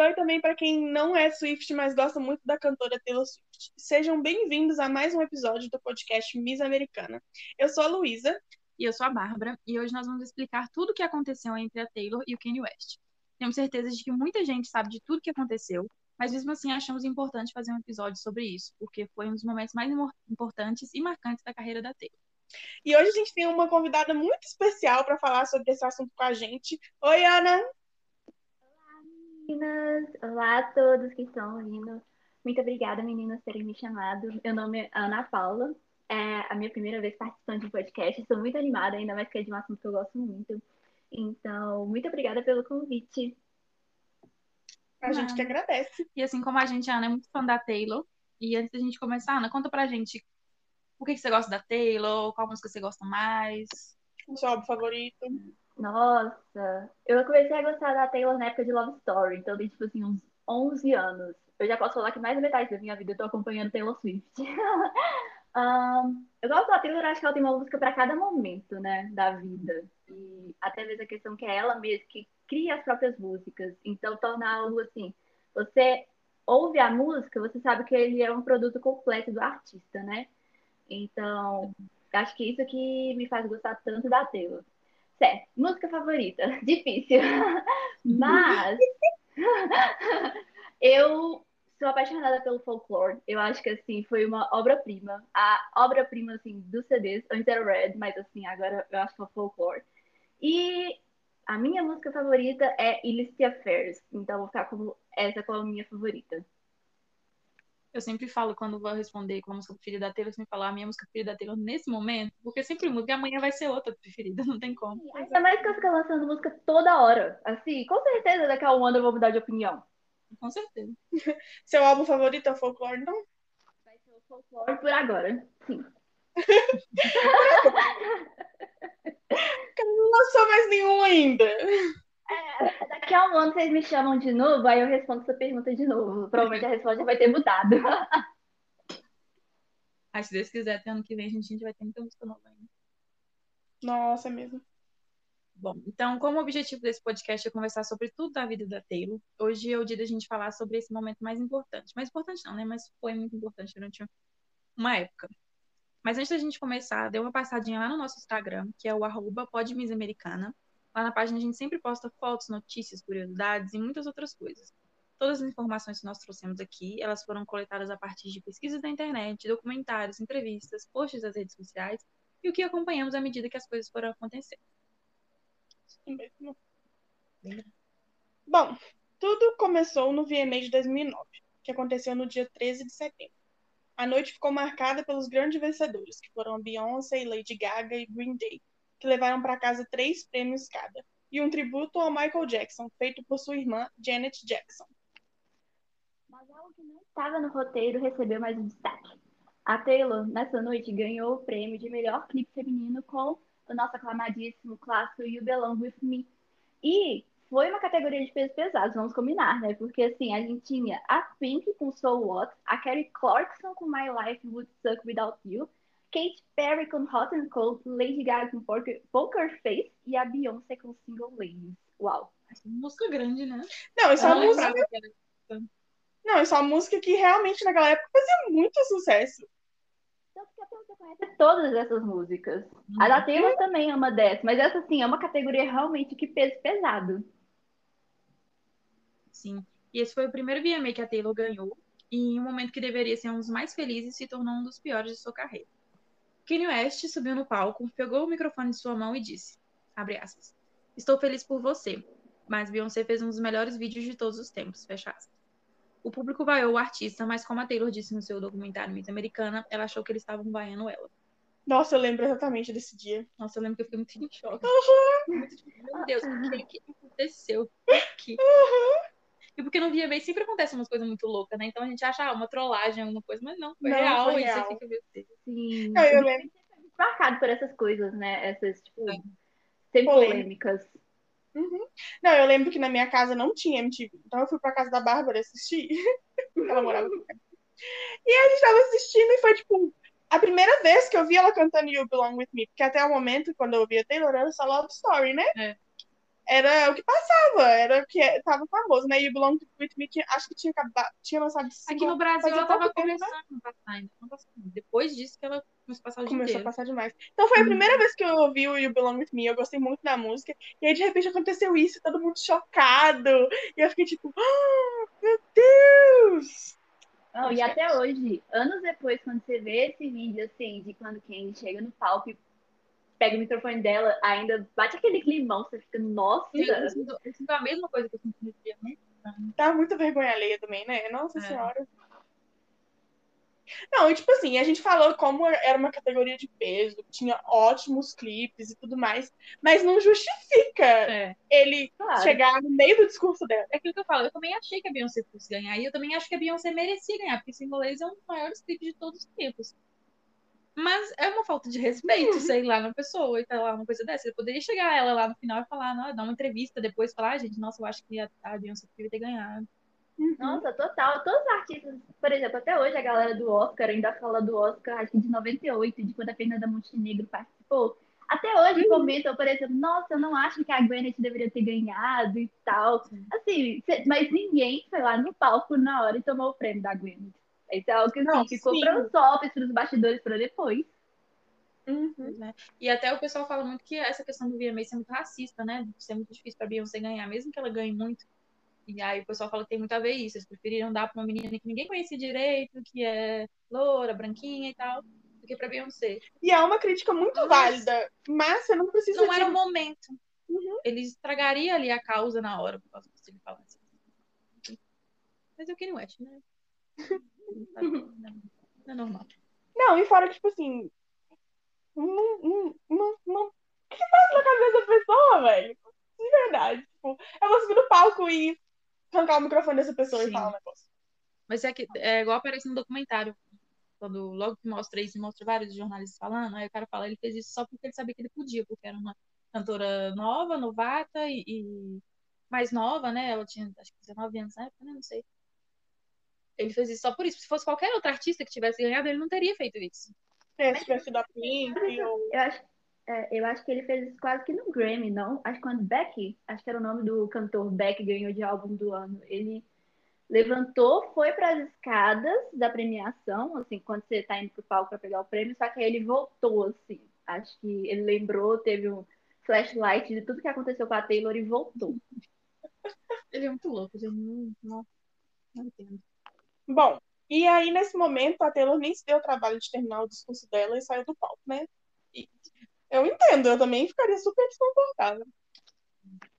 E oi também para quem não é Swift, mas gosta muito da cantora Taylor Swift. Sejam bem-vindos a mais um episódio do podcast Miss Americana. Eu sou a Luísa. E eu sou a Bárbara. E hoje nós vamos explicar tudo o que aconteceu entre a Taylor e o Kanye West. Temos certeza de que muita gente sabe de tudo o que aconteceu, mas mesmo assim achamos importante fazer um episódio sobre isso, porque foi um dos momentos mais importantes e marcantes da carreira da Taylor. E hoje a gente tem uma convidada muito especial para falar sobre esse assunto com a gente. Oi, Ana! Meninas! Olá a todos que estão ouvindo. Muito obrigada, meninas, por terem me chamado. Meu nome é Ana Paula. É a minha primeira vez participando de um podcast. Estou muito animada, ainda mais que é de um assunto que eu gosto muito. Então, muito obrigada pelo convite. A gente que agradece. E assim como a gente, a Ana é muito fã da Taylor. E antes da gente começar, Ana, conta pra gente por que, que você gosta da Taylor, qual música você gosta mais. O seu álbum favorito. Nossa, eu comecei a gostar da Taylor na época de Love Story, então tem tipo assim uns 11 anos. Eu já posso falar que mais da metade da minha vida eu tô acompanhando Taylor Swift. um, eu gosto da Taylor, acho que ela tem uma música para cada momento, né, da vida. E até mesmo a questão que é ela mesma que cria as próprias músicas. Então torna algo assim, você ouve a música, você sabe que ele é um produto completo do artista, né? Então, acho que isso que me faz gostar tanto da Taylor. Certo, música favorita, difícil. Mas eu sou apaixonada pelo folclore. Eu acho que assim foi uma obra-prima. A obra-prima assim dos CDs, antes era Red, mas assim, agora eu acho que é folclore. E a minha música favorita é Illicit Affairs, então vou ficar como essa como a minha favorita. Eu sempre falo, quando vou responder com a música preferida da Taylor, eu sempre falo a minha música preferida da Taylor nesse momento, porque sempre muda, e amanhã vai ser outra preferida, não tem como. Ainda mais que eu fico lançando música toda hora. Assim, com certeza daqui a um ano eu vou mudar de opinião. Com certeza. Seu álbum favorito é o Folklore, então? Vai ser o Folklore por agora, sim. não lançou mais nenhum ainda. É, daqui a um ano vocês me chamam de novo, aí eu respondo essa pergunta de novo. Provavelmente a resposta vai ter mudado. Aí, se Deus quiser, até ano que vem a gente, a gente vai ter muita música nova ainda. Nossa, é mesmo. Bom, então, como o objetivo desse podcast é conversar sobre tudo da vida da Taylor, hoje é o dia da gente falar sobre esse momento mais importante. Mais importante não, né? Mas foi muito importante durante uma época. Mas antes da gente começar, dê uma passadinha lá no nosso Instagram, que é o arroba podmissamericana. Lá na página a gente sempre posta fotos, notícias, curiosidades e muitas outras coisas. Todas as informações que nós trouxemos aqui, elas foram coletadas a partir de pesquisas da internet, documentários, entrevistas, posts das redes sociais e o que acompanhamos à medida que as coisas foram acontecendo. Bom, tudo começou no VMA de 2009, que aconteceu no dia 13 de setembro. A noite ficou marcada pelos grandes vencedores, que foram Beyoncé, Lady Gaga e Green Day, que levaram para casa três prêmios cada, e um tributo ao Michael Jackson, feito por sua irmã Janet Jackson. Mas algo que não estava no roteiro recebeu mais um destaque. A Taylor, nessa noite, ganhou o prêmio de melhor clipe feminino com o nosso aclamadíssimo clássico You Belong With Me. E foi uma categoria de pesos pesados, vamos combinar, né? Porque assim, a gente tinha a Pink com So What, a Kelly Clarkson com My Life Would Suck Without You, Katy Perry com Hot and Cold, Lady Gaga com Poker, Face e a Beyoncé com Single Ladies. Uau! Música grande, né? Não, isso é uma música. Não, isso é uma música que realmente naquela época fazia muito sucesso. Tanto que até você conhece todas essas músicas. Uhum. A da Taylor também é uma dessas, mas essa sim é uma categoria realmente que peso pesado. Sim. E esse foi o primeiro VMA que a Taylor ganhou, e em um momento que deveria ser um dos mais felizes, se tornou um dos piores de sua carreira. Kanye West subiu no palco, pegou o microfone de sua mão e disse, aspas, Estou feliz por você, mas Beyoncé fez um dos melhores vídeos de todos os tempos, fecha aspas. O público vaiou o artista, mas como a Taylor disse no seu documentário Miss Americana, ela achou que eles estavam vaiando ela. Nossa, eu lembro exatamente desse dia. Nossa, eu lembro que eu fiquei muito em choque. Uhum. Meu Deus, o que, aconteceu aqui? Uhum. E porque no VMA sempre acontece umas coisas muito loucas, né? Então a gente acha ah, uma trollagem, alguma coisa, mas não, foi não, real. Foi e real. você fica meio Sim. Não, eu lembro. marcado por essas coisas, né? Essas, tipo, Sim. sempre polêmicas. Uhum. Não, eu lembro que na minha casa não tinha MTV. Então eu fui pra casa da Bárbara assistir. ela morava com E a gente tava assistindo e foi, tipo, a primeira vez que eu vi ela cantando You Belong With Me. Porque até o momento, quando eu ouvia Taylor, era só Love Story, né? É. era o que passava, era o que é, tava famoso, né? E o Belong With Me, que acho que tinha acabado, tinha lançado Aqui no Brasil ela tava começando a passar ainda, não passou. Depois disso que ela começou a passar Começou inteiro. a passar demais. Então foi a primeira vez que eu ouvi o You Belong With Me, eu gostei muito da música, e aí de repente aconteceu isso, todo mundo chocado, e eu fiquei tipo, oh, meu Deus! Não, e até hoje, anos depois, quando você vê esse vídeo, assim, de quando Candy chega no palco e pega o microfone dela, ainda bate aquele climão, você fica, nossa. Eu sinto, eu sinto a mesma coisa que eu senti no dia, né? Tá muita vergonha alheia também, né? Nossa É. senhora. Não, e tipo assim, a gente falou como era uma categoria de peso, tinha ótimos clipes e tudo mais, mas não justifica É. ele Claro. chegar no meio do discurso dela. É aquilo que eu falo, eu também achei que a Beyoncé fosse ganhar, e eu também acho que a Beyoncé merecia ganhar, porque Singolês é um dos maiores clipes de todos os tempos. Mas é uma falta de respeito, sei lá, na pessoa e falar uma coisa dessa. Eu poderia chegar ela lá no final e falar, não, dar uma entrevista depois, falar, ah, gente, nossa, eu acho que a, a Beyoncé devia ter ganhado. Nossa, total. Todos os artistas, por exemplo, até hoje a galera do Oscar ainda fala do Oscar, acho que de 98, de quando a Fernanda Montenegro participou. Até hoje comentam, por exemplo, nossa, eu não acho que a Gwyneth deveria ter ganhado e tal. Assim, mas ninguém foi lá no palco na hora e tomou o prêmio da Gwyneth. Isso é algo que assim, Não, ficou sim. para os tops, para os bastidores, para depois. Uhum. né? E até o pessoal fala muito que essa questão do VMA ser muito racista, né? Ser muito difícil pra Beyoncé ganhar, mesmo que ela ganhe muito. E aí o pessoal fala que tem muito a ver isso. Eles preferiram dar pra uma menina que ninguém conhecia direito, que é loura, branquinha e tal, do que pra Beyoncé. E é uma crítica muito Mas- válida, mas você não precisa Não de... era o momento. Uhum. Ele estragaria ali a causa na hora, por causa disso que ele falasse. Mas eu queria West, né? Não é normal. Não, e fora que, tipo assim, não, não, não, não... O que passa na cabeça da pessoa, velho? De verdade. Tipo, eu vou subir no palco e arrancar o microfone dessa pessoa e Sim. falar um negócio. Mas é que é igual aparece no documentário. Quando logo que mostra isso, mostra vários jornalistas falando, aí o cara fala, ele fez isso só porque ele sabia que ele podia, porque era uma cantora nova, novata e, e mais nova, né? Ela tinha acho que 19 anos na época, né? Não sei. Ele fez isso só por isso. Se fosse qualquer outro artista que tivesse ganhado, ele não teria feito isso. É, se tivesse sido a Pink ou... Eu acho, é, eu acho que ele fez isso quase que no Grammy, não? Acho que quando Beck, acho que era o nome do cantor Beck, ganhou de álbum do ano. Ele levantou, foi para as escadas da premiação, assim, quando você tá indo pro palco para pegar o prêmio, só que aí ele voltou, assim. Acho que ele lembrou, teve um flashlight de tudo que aconteceu com a Taylor e voltou. Ele é muito louco, gente. Não, não, não entendo. Bom, e aí nesse momento a Taylor nem se deu o trabalho de terminar o discurso dela e saiu do palco, né? E eu entendo, eu também ficaria super desconfortável.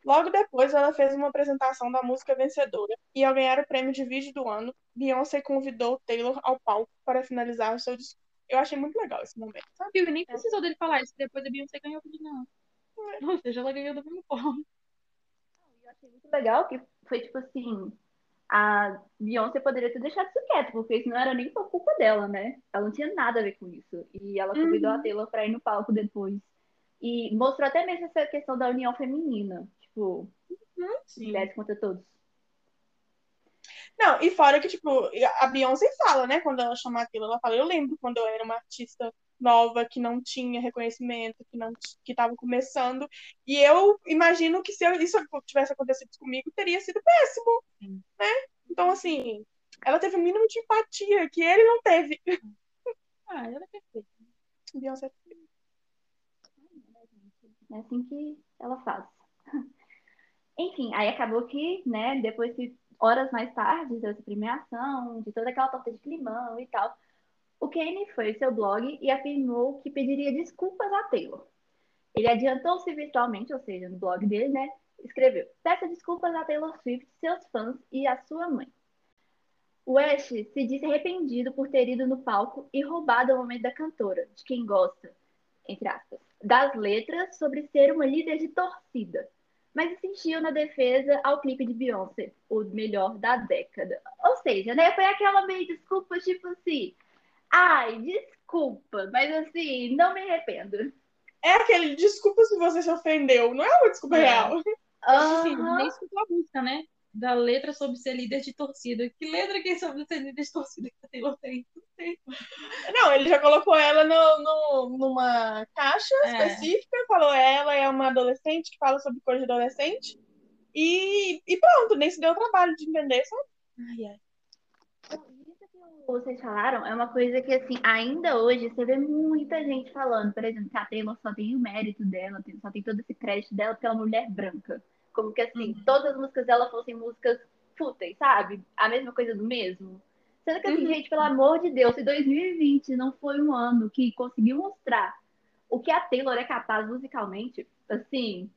Logo depois, ela fez uma apresentação da música vencedora e, ao ganhar o prêmio de vídeo do ano, Beyoncé convidou Taylor ao palco para finalizar o seu discurso. Eu achei muito legal esse momento, sabe? E nem precisou dele falar isso, depois a Beyoncé ganhou o vídeo, não. Ou seja, ela ganhou da mesma forma. Eu achei muito legal que foi tipo assim, a Beyoncé poderia ter deixado isso quieto, porque isso não era nem por culpa dela, né? Ela não tinha nada a ver com isso. E ela convidou a Taylor pra ir no palco depois. E mostrou até mesmo essa questão da união feminina. Tipo, Sim. 10 contra todos. Não, e fora que, tipo, a Beyoncé fala, né, quando ela chama a Taylor, ela fala, eu lembro quando eu era uma artista nova, que não tinha reconhecimento, que não que estava começando, e eu imagino que se eu- isso tivesse acontecido comigo, teria sido péssimo, Sim. né? Então, assim, ela teve um mínimo de empatia, que ele não teve. Ah, ela é perfeita. Beyoncé É assim que ela faz. Enfim, aí acabou que, né, depois que horas mais tarde dessa premiação, de toda aquela torta de climão e tal, o Kanye foi seu blog e afirmou que pediria desculpas a Taylor. Ele adiantou-se virtualmente, ou seja, no blog dele, né, escreveu: Peça desculpas a Taylor Swift, seus fãs e a sua mãe. West se disse arrependido por ter ido no palco e roubado o momento da cantora, de quem gosta, entre aspas, das letras sobre ser uma líder de torcida, mas insistiu na defesa ao clipe de Beyoncé, o melhor da década. Ou seja, né, foi aquela meio desculpa, tipo assim, ai, desculpa, mas assim, não me arrependo. É aquele desculpa se você se ofendeu, não é uma desculpa É. real. Assim, Aham. nem escutou a música, né? Da letra sobre ser líder de torcida. Que letra que é sobre ser líder de torcida que a Taylor tem? Não tem. Não, ele já colocou ela no, no- numa caixa É. específica, falou ela é uma adolescente que fala sobre coisa de adolescente. E, e pronto, nem se deu o trabalho de entender, sabe? Ai, ai. Vocês falaram é uma coisa que, assim, ainda hoje você vê muita gente falando, por exemplo, que a Taylor só tem o mérito dela, só tem todo esse crédito dela porque ela uma mulher branca. Como que, assim, Uhum. todas as músicas dela fossem músicas fúteis, sabe? A mesma coisa do mesmo. Sendo que, assim, Uhum. gente, pelo amor de Deus, se 2020 não foi um ano que conseguiu mostrar o que a Taylor é capaz musicalmente, assim,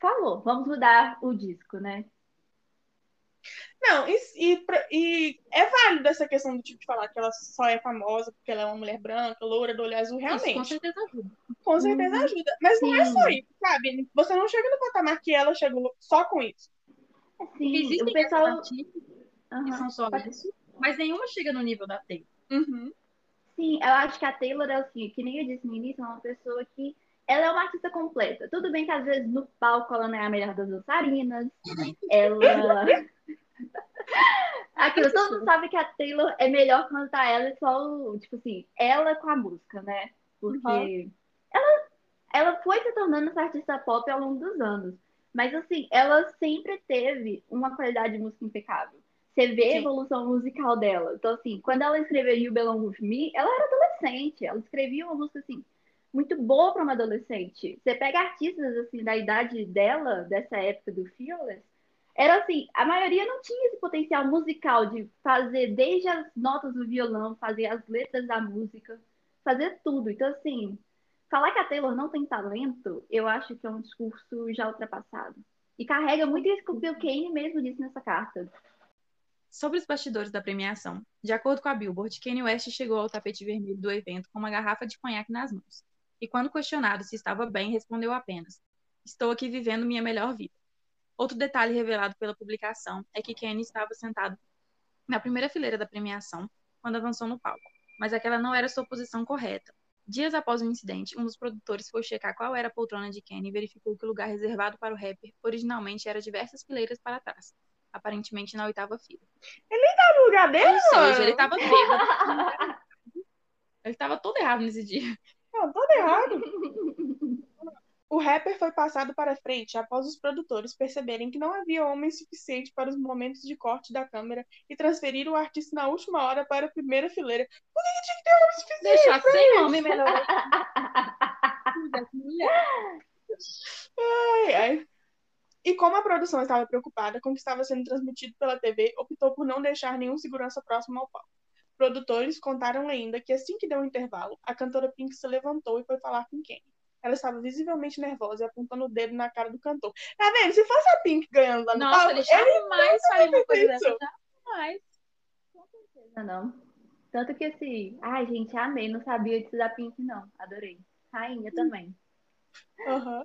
falou, vamos mudar o disco, né? Não, e, e, e é válido essa questão do tipo de falar que ela só é famosa porque ela é uma mulher branca, loura, do olho azul, Isso com realmente. certeza ajuda. Com certeza Uhum. ajuda. Mas não é Sim. só isso, sabe? Você não chega no patamar que ela chegou só com isso. Porque existem o pessoal... artistas que Aham. são só isso, mas nenhuma chega no nível da Taylor. Uhum. Sim, eu acho que a Taylor, assim, que nem eu disse no início, é uma pessoa que ela é uma artista completa. Tudo bem que às vezes no palco ela não é a melhor das dançarinas. Ela. Aquilo, todo mundo sabe que a Taylor é melhor cantar ela e só o, tipo assim, ela com a música, né? Porque Uhum. ela, ela foi se tornando essa artista pop ao longo dos anos. Mas assim, ela sempre teve uma qualidade de música impecável. Você vê a Sim. evolução musical dela. Então, assim, quando ela escreveu You Belong With Me, ela era adolescente. Ela escrevia uma música, assim, muito boa para uma adolescente. Você pega artistas, assim, da idade dela, dessa época do Fearless, era assim, a maioria não tinha esse potencial musical de fazer desde as notas do violão, fazer as letras da música, fazer tudo. Então, assim, falar que a Taylor não tem talento, eu acho que é um discurso já ultrapassado. E carrega muito isso que o Bill Kane mesmo disse nessa carta. Sobre os bastidores da premiação, de acordo com a Billboard, Kanye West chegou ao tapete vermelho do evento com uma garrafa de conhaque nas mãos. E quando questionado se estava bem, respondeu apenas: Estou aqui vivendo minha melhor vida. Outro detalhe revelado pela publicação é que Kanye estava sentado na primeira fileira da premiação quando avançou no palco, mas aquela não era sua posição correta. Dias após o incidente, um dos produtores foi checar qual era a poltrona de Kanye e verificou que o lugar reservado para o rapper originalmente era diversas fileiras para trás, aparentemente na oitava fila. No lugar dele, Ou seja, ele tava bêbado. Ele tava todo errado nesse dia. Não, todo errado. O rapper foi passado para frente após os produtores perceberem que não havia homem suficiente para os momentos de corte da câmera e transferiram o artista na última hora para a primeira fileira. Por que que tinha que ter homem suficiente? Deixar sem homem melhor. Ai, ai. E como a produção estava preocupada com o que estava sendo transmitido pela TV, optou por não deixar nenhum segurança próximo ao palco. Produtores contaram ainda que assim que deu o intervalo, a cantora Pink se levantou e foi falar com Kenny. Ela estava visivelmente nervosa e apontando o dedo na cara do cantor. Tá vendo? Se fosse a Pink ganhando lá no Nossa, palco, ele jamais faria uma coisa dessa. Jamais. Não, não. Tanto que assim, ai, gente, amei, não sabia disso da Pink, não. Adorei. Rainha também. Aham.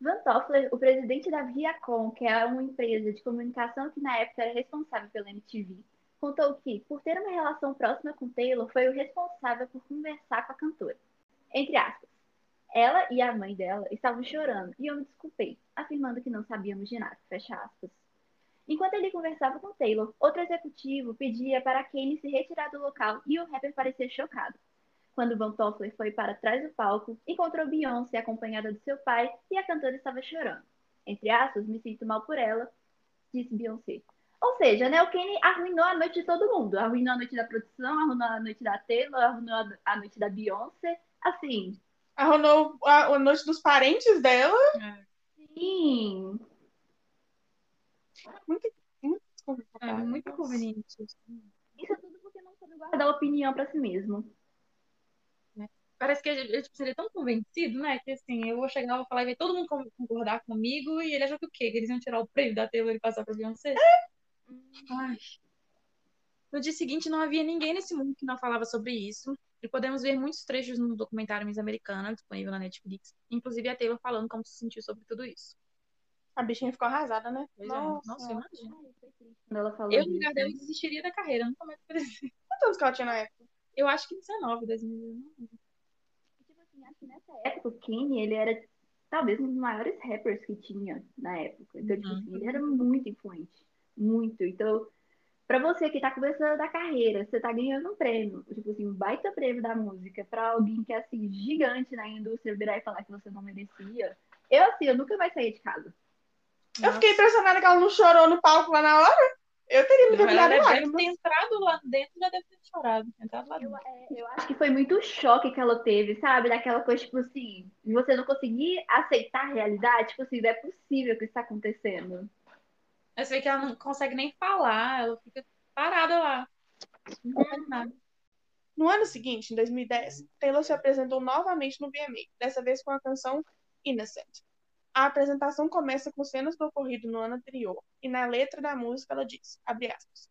Van Toffler, o presidente da Viacom, que é uma empresa de comunicação que na época era responsável pela MTV, contou que, por ter uma relação próxima com Taylor, foi o responsável por conversar com a cantora. Entre aspas. Ela e a mãe dela estavam chorando e eu me desculpei, afirmando que não sabíamos de nada. Fecha aspas. Enquanto ele conversava com Taylor, outro executivo pedia para Kane se retirar do local e o rapper parecia chocado. Quando Van Toffler foi para trás do palco, encontrou Beyoncé acompanhada do seu pai e a cantora estava chorando. Entre aspas, me sinto mal por ela, disse Beyoncé. Ou seja, né, o Kane arruinou a noite de todo mundo. Arruinou a noite da produção, arruinou a noite da Taylor, arruinou a- noite da Beyoncé. Assim, Arruinou a, a noite dos parentes dela. sim. Muito, muito É desconfortável. muito conveniente. Isso é tudo porque não soube guardar opinião pra si mesmo. Parece que ele, tipo, é tão convencido, né? Que assim, eu vou chegar, vou falar e vai todo mundo con- concordar comigo e ele achou que o quê? Que eles iam tirar o prêmio da Taylor e passar pra Beyoncé? Ai. No dia seguinte, não havia ninguém nesse mundo que não falava sobre isso. E podemos ver muitos trechos no documentário Miss Americana, disponível na Netflix. Inclusive a Taylor falando como se sentiu sobre tudo isso. A bichinha ficou arrasada, né? Pois é. Nossa. Nossa, imagina. Quando ela falou Eu, no lugar dela, desistiria da carreira. Nunca mais apareci. Quantos anos que ela tinha na época? Eu acho que 19, 2019. Tipo assim, acho que nessa época o Kanye, ele era talvez um dos maiores rappers que tinha na época. Então, tipo Uhum. assim, ele era muito influente. Muito. Então, Pra você que tá começando a carreira, você tá ganhando um prêmio, tipo assim, um baita prêmio da música, pra alguém que é assim, gigante na indústria virar e falar que você não merecia. Eu, assim, eu nunca mais saí de casa. Eu fiquei impressionada que ela não chorou no palco lá na hora. Eu teria me Ela virado deve ter entrado lá dentro já deve ter chorado. Entrado lá Eu, é, eu acho que foi muito choque que ela teve, sabe? Daquela coisa, tipo assim, você não conseguir aceitar a realidade, tipo assim, não é possível que isso tá acontecendo. Eu sei que ela não consegue nem falar, ela fica parada lá. Não faz nada. No ano seguinte, em 2010, Taylor se apresentou novamente no VMA, dessa vez com a canção Innocent. A apresentação começa com cenas do ocorrido no ano anterior, e na letra da música ela diz, aspas,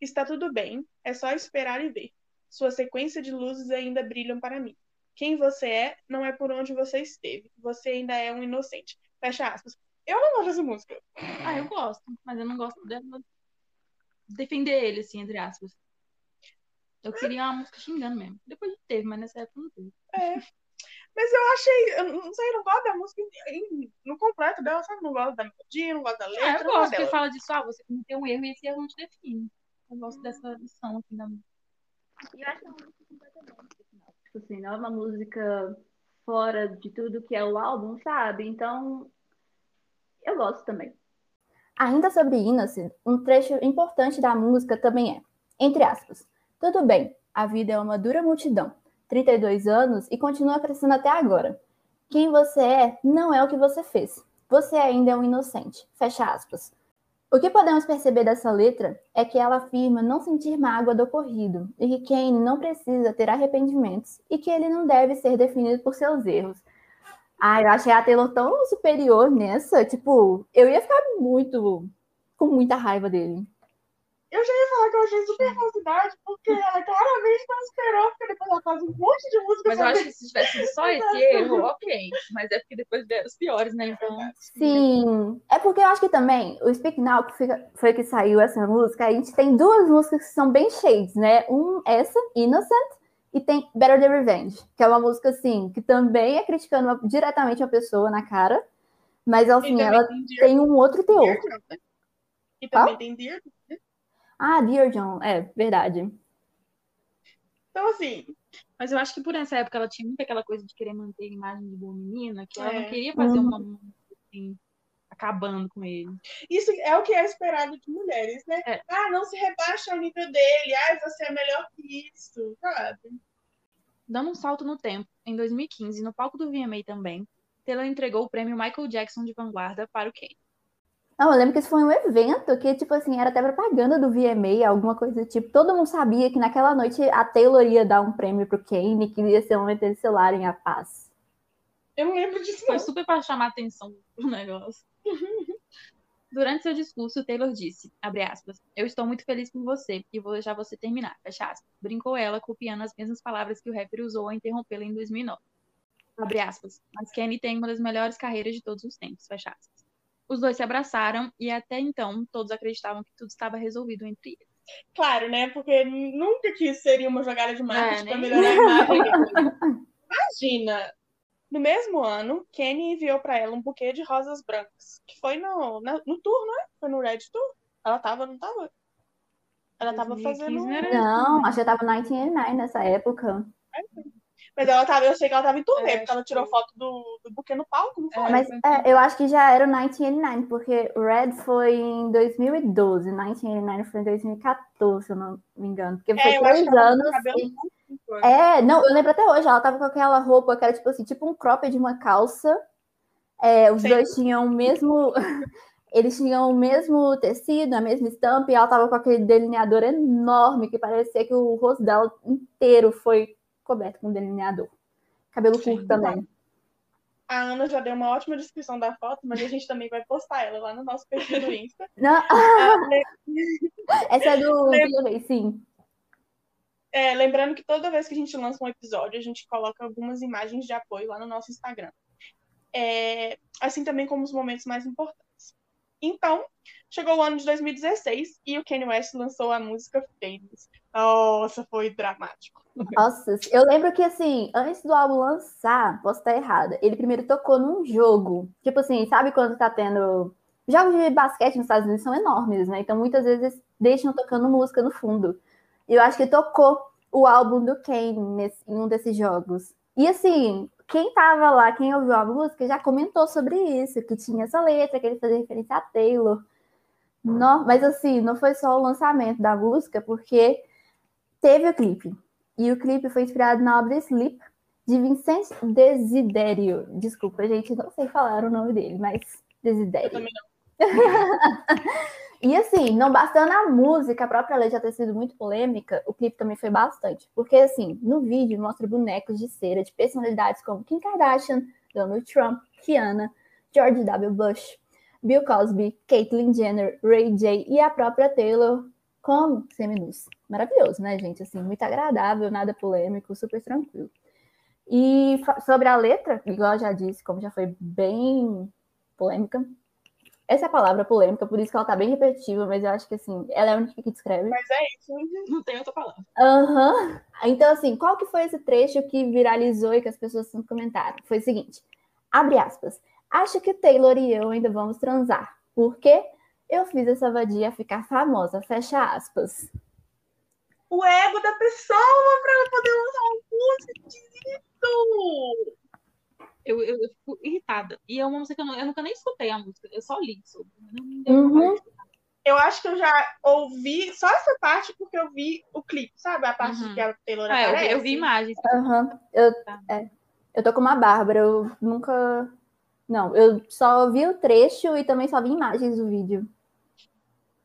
Está tudo bem, é só esperar e ver. Sua sequência de luzes ainda brilham para mim. Quem você é não é por onde você esteve. Você ainda é um inocente. Fecha aspas. Eu não gosto dessa música. Ah, eu gosto, mas eu não gosto dela defender ele, assim, entre aspas. Eu queria uma música xingando mesmo. Depois teve, mas nessa época não teve. É. Mas eu achei, eu não sei, eu não gosto da música em- no completo dela, sabe? Não gosto da melodia, não gosto da letra, Ah, eu gosto, porque fala disso, ah, você cometeu um erro e esse erro não te define. Eu gosto dessa lição, assim, da música. E eu acho que é uma música completamente. Tipo assim, não é uma música fora de tudo que é o álbum, sabe? Então, eu gosto também. Ainda sobre Innocent, um trecho importante da música também é, entre aspas, tudo bem, a vida é uma dura multidão, 32 anos e continua crescendo até agora. Quem você é não é o que você fez. Você ainda é um inocente. Fecha aspas. O que podemos perceber dessa letra é que ela afirma não sentir mágoa do ocorrido e que Kane não precisa ter arrependimentos e que ele não deve ser definido por seus erros. Ah, eu achei a Taylor tão superior nessa, tipo, eu ia ficar muito com muita raiva dele. Eu já ia falar que eu achei super falsidade, porque ela claramente não esperou, porque depois ela faz um monte de música Mas eu acho que se tivesse sido só esse erro, ok. Mas é porque depois vieram os piores, né? Então. Sim, é porque eu acho que também o Speak Now, que fica- foi que saiu essa música, a gente tem duas músicas que são bem shades, né? Um, essa, Innocent, e tem Better Than Revenge, que é uma música, assim, que também é criticando uma- diretamente uma pessoa na cara, mas, assim, ela tem tem um outro teor. Dear John, né? E também tem Dear. Ah, Dear John, é, verdade. Então, assim, Mas eu acho que por essa época ela tinha muito aquela coisa de querer manter a imagem de boa menina, que ela É. não queria fazer Uhum. uma música assim, acabando com ele. isso é o que é esperado de mulheres, né? É. Ah, não se rebaixa ao nível dele. Ah, você é melhor que isso, sabe? Dando um salto no tempo, em 2015, no palco do VMA também, Taylor entregou o prêmio Michael Jackson de vanguarda para o Kane. Não, eu lembro que isso foi um evento que, tipo assim, era até propaganda do VMA, alguma coisa do tipo. Todo mundo sabia que naquela noite a Taylor ia dar um prêmio pro Kane, que ia ser um celular em a paz. Eu não lembro disso, Foi não. super para chamar a atenção pro negócio. Durante seu discurso, Taylor disse, abre aspas, eu estou muito feliz por você e vou deixar você terminar. Brincou ela, copiando as mesmas palavras que o rapper usou ao interrompê-la em 2009. Abre aspas, mas Kenny tem uma das melhores carreiras de todos os tempos. Os dois se abraçaram e até então todos acreditavam que tudo estava resolvido entre eles. Claro, né? Porque nunca que seria uma jogada de marketing É, pra nem- melhorar a imagem. Imagina! No mesmo ano, Kenny enviou pra ela um buquê de rosas brancas, que foi no, na- no tour, não é? Foi no Red Tour? Ela tava, não tava? Ela tava 2015 fazendo. não acho que tava 1989 nessa época. Mas ela tava, eu sei que ela tava em turnê, É, porque ela tirou que foto do, do buquê no palco, não foi? É, Mas foi é, eu acho que já era o 1989, porque o Red foi em 2012, 1989 foi em 2014, se eu não me engano. Porque foi É, eu acho três que ela tava com anos. e- foi? É, não, eu lembro até hoje, ela tava com aquela roupa que era tipo assim, tipo um cropped de uma calça. É, os Sim. dois tinham o mesmo. Eles tinham o mesmo tecido, a mesma estampa, e ela tava com aquele delineador enorme que parecia que o rosto dela inteiro foi coberto com delineador. Cabelo Sim. curto também. A Ana já deu uma ótima descrição da foto, mas a gente também vai postar ela lá no nosso perfil do Insta. Não, Ah, le- essa é do VMA, sim. É, lembrando que toda vez que a gente lança um episódio, a gente coloca algumas imagens de apoio lá no nosso Instagram. É, assim também como os momentos mais importantes. Então, chegou o ano de 2016 e o Kanye West lançou a música Famous. Nossa, foi dramático. Nossa, eu lembro que assim, antes do álbum lançar, posso estar errada, ele primeiro tocou num jogo. Tipo assim, sabe quando tá tendo. Jogos de basquete nos Estados Unidos são enormes, né? Então muitas vezes deixam tocando música no fundo. E eu acho que tocou o álbum do Kane nesse, em um desses jogos. E assim, quem tava lá, quem ouviu a música, já comentou sobre isso, que tinha essa letra, que ele fazia referência a Taylor. Não, mas assim, não foi só o lançamento da música, porque teve o clipe. E o clipe foi inspirado na obra Sleep, de Vincent Desiderio. Desculpa, gente, não sei falar o nome dele, mas Desiderio. Eu também não. e assim, não bastando a música, a própria lei já ter sido muito polêmica, o clipe também foi bastante. Porque, assim, no vídeo mostra bonecos de cera de personalidades como Kim Kardashian, Donald Trump, Rihanna, George W. Bush, Bill Cosby, Caitlyn Jenner, Ray J e a própria Taylor como seminus. Maravilhoso, né, gente? Assim, muito agradável, nada polêmico, super tranquilo. E sobre a letra, igual eu já disse, como já foi bem polêmica, essa é a palavra polêmica, por isso que ela tá bem repetitiva, mas eu acho que assim, ela é a única que descreve. Mas é isso, não tem outra palavra. Aham. Uhum. Então, assim, qual que foi esse trecho que viralizou e que as pessoas comentaram? Foi o seguinte: abre aspas. Acho que Taylor e eu ainda vamos transar. Por quê? Eu fiz essa vadia ficar famosa, fecha aspas. O ego da pessoa para ela poder usar um curso disso eu, eu, eu, fico irritada. E é uma música que eu, não, eu, nunca nem escutei a música, eu só li sobre. Uhum. Eu acho que eu já ouvi só essa parte porque eu vi o clipe, sabe? A parte uhum. que a Taylor ah, aparece. Eu vi, eu vi imagens. Uhum. Eu, tá. é, eu tô com uma Bárbara, eu nunca. Não, eu só vi o trecho e também só vi imagens do vídeo.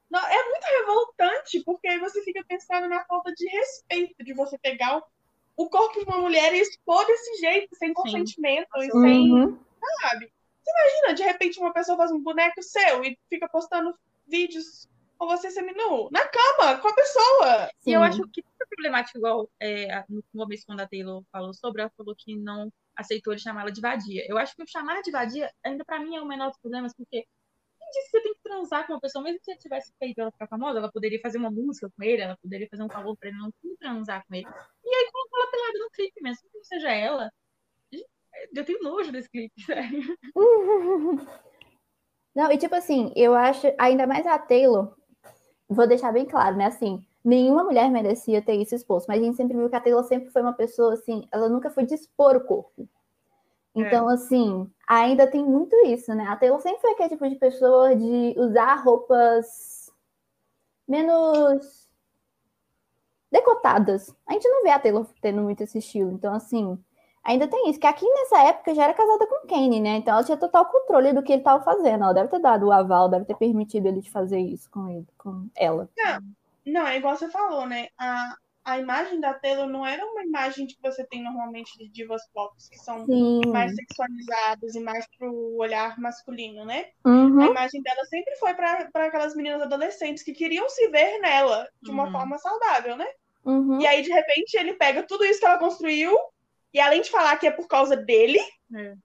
Não, é muito revoltante, porque aí você fica pensando na falta de respeito de você pegar o o corpo de uma mulher e expor desse jeito, sem consentimento Sim. e sem. Uhum. Sabe? Você imagina, de repente, uma pessoa faz um boneco seu e fica postando vídeos com você seminu na cama, com a pessoa. Sim. E eu acho que é problemático, igual é, no começo, quando a Taylor falou sobre, ela falou que não aceitou ele chamá-la de vadia. Eu acho que o chamar de vadia, ainda para mim, é o menor dos problemas, porque disse que você tem que transar com uma pessoa, mesmo que você tivesse feito ela ficar famosa, ela poderia fazer uma música com ele, ela poderia fazer um favor pra ele, não transar com ele. E aí colocou ela pelada no clipe, mesmo que não seja ela. Eu tenho nojo desse clipe, sério. Não, e tipo assim, eu acho, ainda mais a Taylor, vou deixar bem claro, né? Assim, nenhuma mulher merecia ter isso exposto, mas a gente sempre viu que a Taylor sempre foi uma pessoa assim, ela nunca foi dispor o corpo. Então, é. assim, ainda tem muito isso, né? A Taylor sempre foi aquele tipo de pessoa de usar roupas menos decotadas. A gente não vê a Taylor tendo muito esse estilo. Então, assim, ainda tem isso. Que aqui nessa época já era casada com Kane, né? Então ela tinha total controle do que ele estava fazendo. Ela deve ter dado o aval, deve ter permitido ele de fazer isso com ele, com ela. Não, não é igual você falou, né? A, a imagem da Taylor não era uma imagem que você tem normalmente de divas pop, que são Sim. mais sexualizadas e mais pro olhar masculino, né? Uhum. A imagem dela sempre foi para aquelas meninas adolescentes que queriam se ver nela de uma uhum. forma saudável, né? Uhum. E aí, de repente, ele pega tudo isso que ela construiu e além de falar que é por causa dele, é.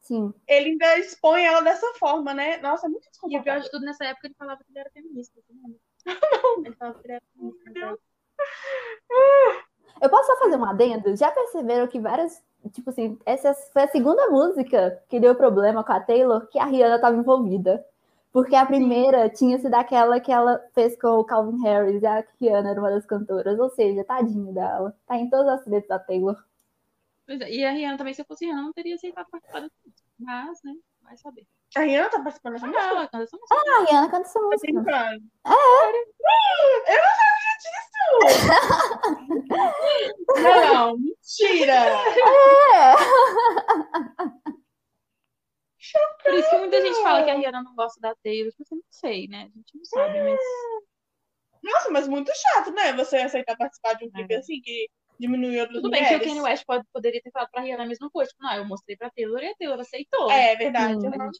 Sim. ele ainda expõe ela dessa forma, né? Nossa, é muito desculpa. E o pior de tudo, nessa época, ele falava que ele era feminista. Não. não. Ele falava que ele era feminista. Eu posso só fazer um adendo? Já perceberam que várias. Tipo assim, essa foi a segunda música que deu problema com a Taylor que a Rihanna estava envolvida. Porque a primeira Sim. tinha sido aquela que ela fez com o Calvin Harris e a Rihanna era uma das cantoras. Ou seja, tadinho dela. Tá em todas as letras da Taylor. Pois é, e a Rihanna também, se eu fosse Rihanna, não teria aceitado participar da Mas, né, vai saber. A Rihanna tá participando dessa música? Ela canta essa música. Ah, a Rihanna canta essa música. É. Eu não sabia disso! Não, mentira! É. Por isso que muita gente fala que a Rihanna não gosta da Taylor, porque eu não sei, né? A gente não sabe, mas. Nossa, mas muito chato, né? Você aceitar participar de um clipe é. assim que diminui outras Tudo mulheres. bem que o Kanye West pode, poderia ter falado pra Rihanna a mesma coisa. Tipo, não, eu mostrei pra Taylor e a Taylor aceitou. É, verdade. Hum. A.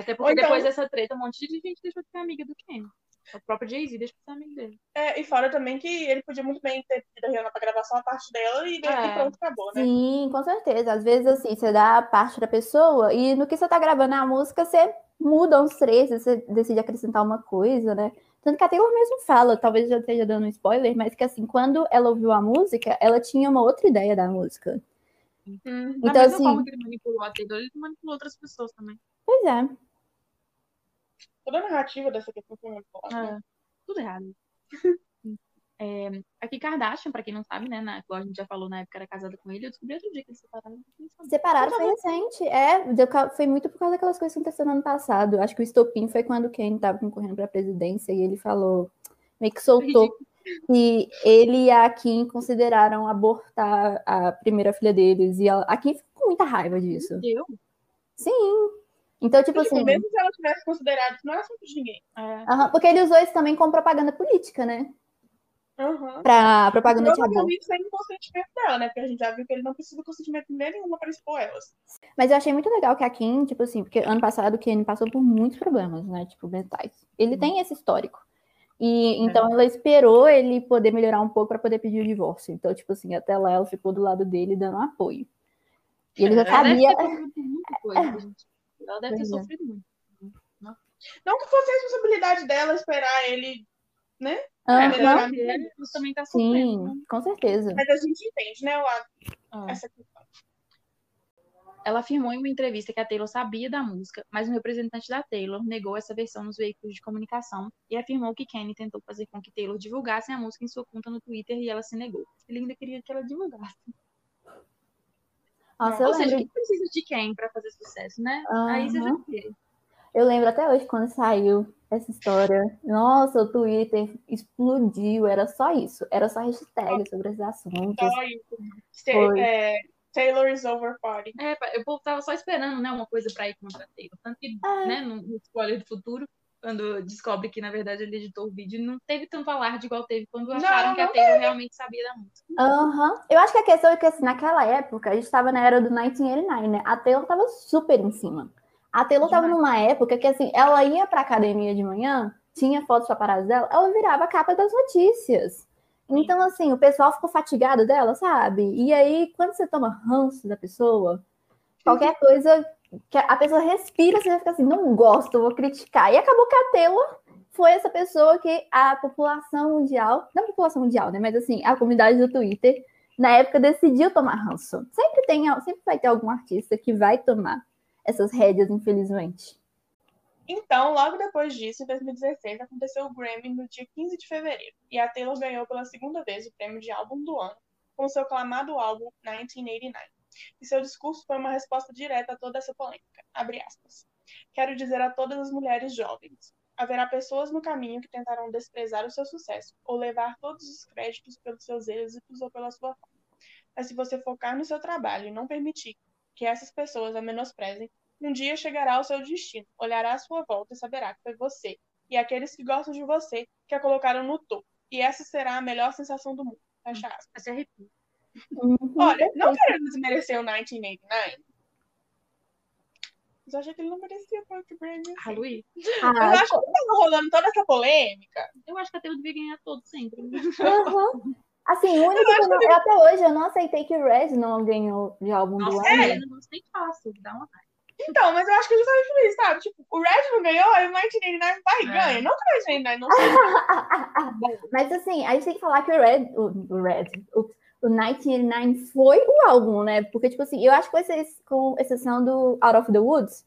Até porque então... depois dessa treta, um monte de gente deixou de ser amiga do Kanye. O próprio Jay-Z deixa de ser amigo dele. É, e fora também que ele podia muito bem ter pedido a Rihanna pra gravar só a parte dela e, é. e pronto, acabou, né? Sim, com certeza. Às vezes, assim, você dá a parte da pessoa e no que você tá gravando a música, você muda uns trechos, você decide acrescentar uma coisa, né? Tanto que a Taylor mesmo fala, talvez já esteja dando um spoiler, mas que assim, quando ela ouviu a música, ela tinha uma outra ideia da música. Hum, então, da assim, forma que ele manipulou a Taylor, ele manipulou outras pessoas também. Pois é. Toda a narrativa dessa questão foi muito boa. né? Ah, tudo errado. É, a Kim Kardashian, pra quem não sabe, né? Na, igual a gente já falou na época, era casada com ele. Eu descobri outro dia que eles separaram. Separaram foi recente. É, deu foi muito por causa daquelas coisas que aconteceram no ano passado. Acho que o estopim foi quando o Kane estava concorrendo para a presidência e ele falou, meio que soltou que ele e a Kim consideraram abortar a primeira filha deles. E ela- a Kim ficou com muita raiva disso. Deu. Sim. Então, tipo Tipo, assim. mesmo se ela tivesse considerado, isso não é assunto de ninguém. É, aham, porque ele usou isso também como propaganda política, né? Aham. Pra propaganda de aborto. Sem o consentimento dela, né? Porque a gente já viu que ele não precisa do consentimento nenhuma para expor elas. Mas eu achei muito legal que a Kim, tipo assim, porque ano passado o Kane passou por muitos problemas, né? Tipo, mentais. Ele tem esse histórico. E então ela esperou ele poder melhorar um pouco para poder pedir o divórcio. Então, tipo assim, até lá ela ficou do lado dele dando apoio. E ele já ela deve sabia. ter muita coisa, gente. Ela deve ter é. sofrido muito. Não que fosse a responsabilidade dela esperar ele, né? Melhorar. Ele também tá sofrendo. né? sim, com certeza. Mas a gente entende, né? Lado, Ah. essa questão. Ela afirmou em uma entrevista que a Taylor sabia da música, mas o representante da Taylor negou essa versão nos veículos de comunicação e afirmou que Kenny tentou fazer com que Taylor divulgasse a música em sua conta no Twitter e ela se negou. Ele ainda queria que ela divulgasse. Nossa, eu Ou seja, quem precisa de quem pra fazer sucesso, né? Aí você já vê. Eu lembro até hoje quando saiu essa história. Nossa, o Twitter explodiu. Era só isso. Era só hashtag sobre esses assuntos. Só isso. É, Taylor is over party. É, eu povo tava só esperando, né, uma coisa pra ir contra a Taylor. Tanto que, É. né, no, spoiler do futuro, quando descobre que, na verdade, ele editou o vídeo, não teve tanto alarde igual teve quando acharam que a não Taylor realmente sabia da música. Aham. Eu acho que a questão é que, assim, naquela época, a gente estava na era do 1989, né? A Taylor tava super em cima. A Taylor tava Demais. numa época que, assim, ela ia pra academia de manhã, tinha fotos paparazzi dela, ela virava a capa das notícias. Então, assim, o pessoal ficou fatigado dela, sabe? E aí, quando você toma ranço da pessoa, qualquer coisa que a pessoa respira, você vai ficar assim, não gosto, vou criticar. E acabou que a Taylor foi essa pessoa que a população mundial, não a população mundial, né? Mas assim, a comunidade do Twitter, na época, decidiu tomar ranço. Sempre tem, sempre vai ter algum artista que vai tomar essas rédeas, infelizmente. Então, logo depois disso, em 2016, aconteceu o Grammy no dia 15 de fevereiro. E a Taylor ganhou pela segunda vez o prêmio de álbum do ano, com seu aclamado álbum 1989. E seu discurso foi uma resposta direta a toda essa polêmica. Quero dizer a todas as mulheres jovens: haverá pessoas no caminho que tentarão desprezar o seu sucesso ou levar todos os créditos pelos seus êxitos ou pela sua fama. Mas se você focar no seu trabalho e não permitir que essas pessoas a menosprezem, um dia chegará ao seu destino, olhará à sua volta e saberá que foi você e aqueles que gostam de você que a colocaram no topo. E essa será a melhor sensação do mundo. Fecha aspas. Se arrepia. Uhum, Olha, não querendo desmerecer o 1989, mas eu achei que ele não merecia Grammy. Ah, assim. Luiz, Ah, Mas eu acho que tava rolando toda essa polêmica. eu acho que a Taylor devia ganhar todo sempre. Aham. Assim, o único que eu não, eu até hoje eu não aceitei que o Red não ganhou de álbum do Nossa, ano. é, eu não falar sobre, dá uma raiva. Então, mas eu acho que é justamente isso, sabe? Tipo, o Red não ganhou, aí o 1989 vai e É. ganha. Não que o 1989 não seja Mas assim, a gente tem que falar que o Red, o, o Red, o, o 1989 foi o álbum, né? Porque, tipo assim, eu acho que com, exce- com exceção do Out of the Woods,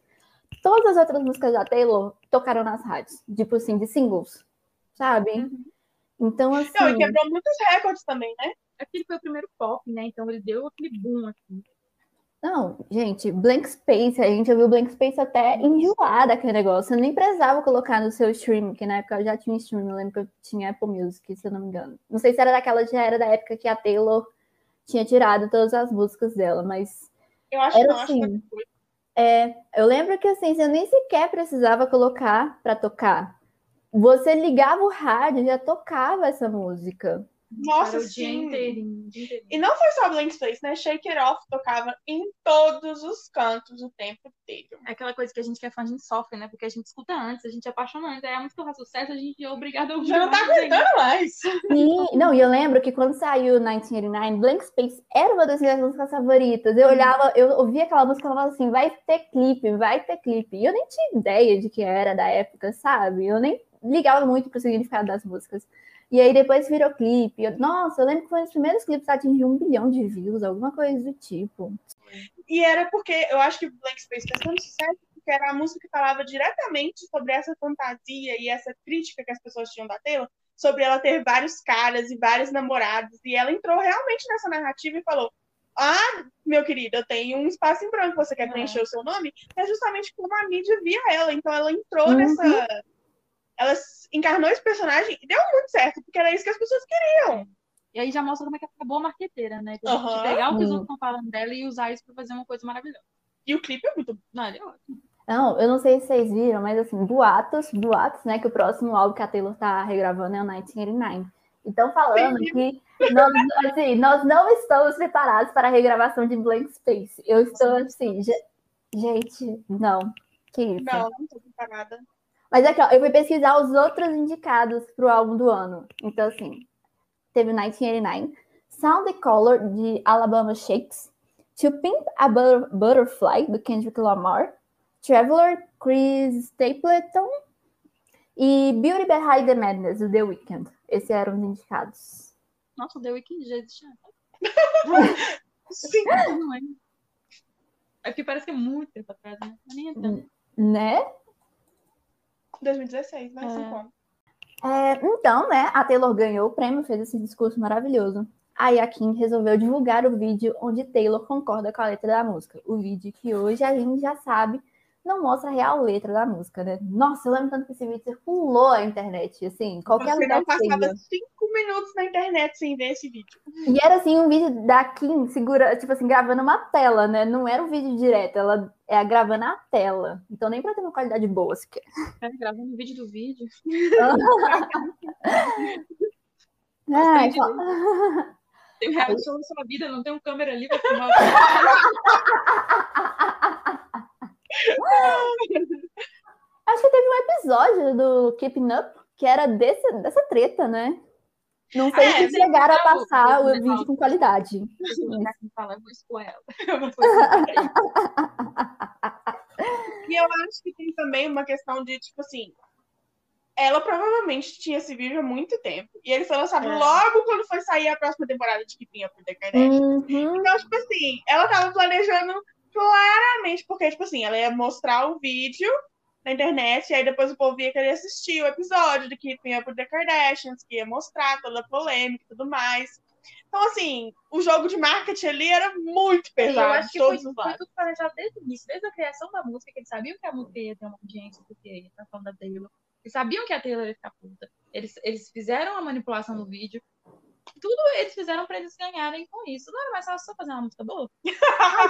todas as outras músicas da Taylor tocaram nas rádios, tipo assim, de singles, sabe? Então, assim. Não, e quebrou muitos recordes também, né? É porque ele foi o primeiro pop, né? Então ele deu aquele boom, assim. Não, gente, Blank Space, a gente ouviu Blank Space até enjoar daquele negócio. Eu nem precisava colocar no seu stream, que na época eu já tinha stream, eu lembro que eu tinha Apple Music, se eu não me engano. Não sei se era daquela, já era da época que a Taylor tinha tirado todas as músicas dela, mas Eu acho que era não, acho que assim. É, eu lembro que assim, você nem sequer precisava colocar pra tocar. Você ligava o rádio e já tocava essa música. Nossa, Era o dia inteirinho. E não foi só Blank Space, né? Shake It Off tocava em todos os cantos o tempo inteiro. É aquela coisa que a gente que é fã, a gente sofre, né? Porque a gente escuta antes, a gente é apaixonante. Aí a música faz sucesso, a gente é obrigado a ouvir. Já não tá aguentando mais. Sim, não, e eu lembro que quando saiu 1989, Blank Space era uma das minhas músicas favoritas. Eu olhava, eu ouvia aquela música e falava assim, vai ter clipe, vai ter clipe. E eu nem tinha ideia de que era da época, sabe? Eu nem ligava muito pro significado das músicas. E aí depois virou clipe. Eu- nossa, eu lembro que foi um dos primeiros clipes a atingir um bilhão de views, alguma coisa do tipo. E era porque eu acho que Blank Space fez tanto sucesso porque era a música que falava diretamente sobre essa fantasia e essa crítica que as pessoas tinham da Taylor, sobre ela ter vários caras e vários namorados. E ela entrou realmente nessa narrativa e falou: Ah, meu querido, eu tenho um espaço em branco, você quer preencher o seu nome? É justamente como a mídia via ela. Então ela entrou Uhum. nessa. Ela encarnou esse personagem e deu muito certo, porque era isso que as pessoas queriam. E aí já mostra como é que é boa marqueteira, né? De Aham. pegar o que os outros estão falando dela e usar isso pra fazer uma coisa maravilhosa. E o clipe é muito. Não, ele é ótimo. Não, eu não sei se vocês viram, mas assim, boatos, boatos, né? Que o próximo álbum que a Taylor tá regravando é o 1989. Então, falando Sim. que nós, assim, nós não estamos preparados para a regravação de Blank Space. Eu estou assim, ge- gente, não. Que isso? Não, não tô preparada. Mas aqui, ó, eu fui pesquisar os outros indicados pro álbum do ano. Então, assim, teve o 1989, Sound the Color, de Alabama Shakes, To Pimp a Butter- Butterfly, do Kendrick Lamar, Traveler, Chris Stapleton, e Beauty Behind the Madness, do The Weeknd. Esses eram os indicados. Nossa, o The Weeknd já existe. Sim. Não é. É porque parece que é muito tempo atrás, né? Mas nem é tanto. Né? 2016, mais É. cinco anos. É, então, né, a Taylor ganhou o prêmio, fez esse discurso maravilhoso. Aí a Kim resolveu divulgar o vídeo onde Taylor concorda com a letra da música. O vídeo que hoje a gente já sabe não mostra a real letra da música, né? Nossa, eu lembro tanto que esse vídeo circulou a internet, assim, qualquer Você lugar não que seja. passava cinco minutos na internet sem ver esse vídeo. E era assim, um vídeo da Kim segura, tipo assim, gravando uma tela, né? Não era um vídeo direto, ela é gravando a tela. Então nem pra ter uma qualidade boa sequer. Cara, gravando o vídeo do vídeo. Só- direitos. Tem um reality show na sua vida, não tem um câmera ali pra filmar. Acho que teve um episódio do Keeping Up que era desse, dessa treta, né? Não sei É, se chegaram a passar o não, vídeo com qualidade. Fala, eu vou expor ela. Eu vou expor ela. E eu acho que tem também uma questão de, tipo assim, ela provavelmente tinha esse vídeo há muito tempo. E ele foi lançado É. logo quando foi sair a próxima temporada de Keeping Up with the Kardashians. Uhum. Então, tipo assim, ela tava planejando claramente, porque, tipo assim, ela ia mostrar o vídeo na internet, e aí depois o povo ia querer assistir o episódio de Keeping Up with the Kardashians, que ia mostrar toda a polêmica e tudo mais. Então, assim, o jogo de marketing ali era muito E eu pesado, acho que foi, foi tudo planejado desde o início, desde a criação da música, que eles sabiam que a música ia ter uma audiência, porque tá falando da Taylor. Eles sabiam que a Taylor ia ficar puta. Eles, eles fizeram a manipulação do vídeo. Tudo eles fizeram pra eles ganharem com isso. Não era mais fácil só fazer uma música boa?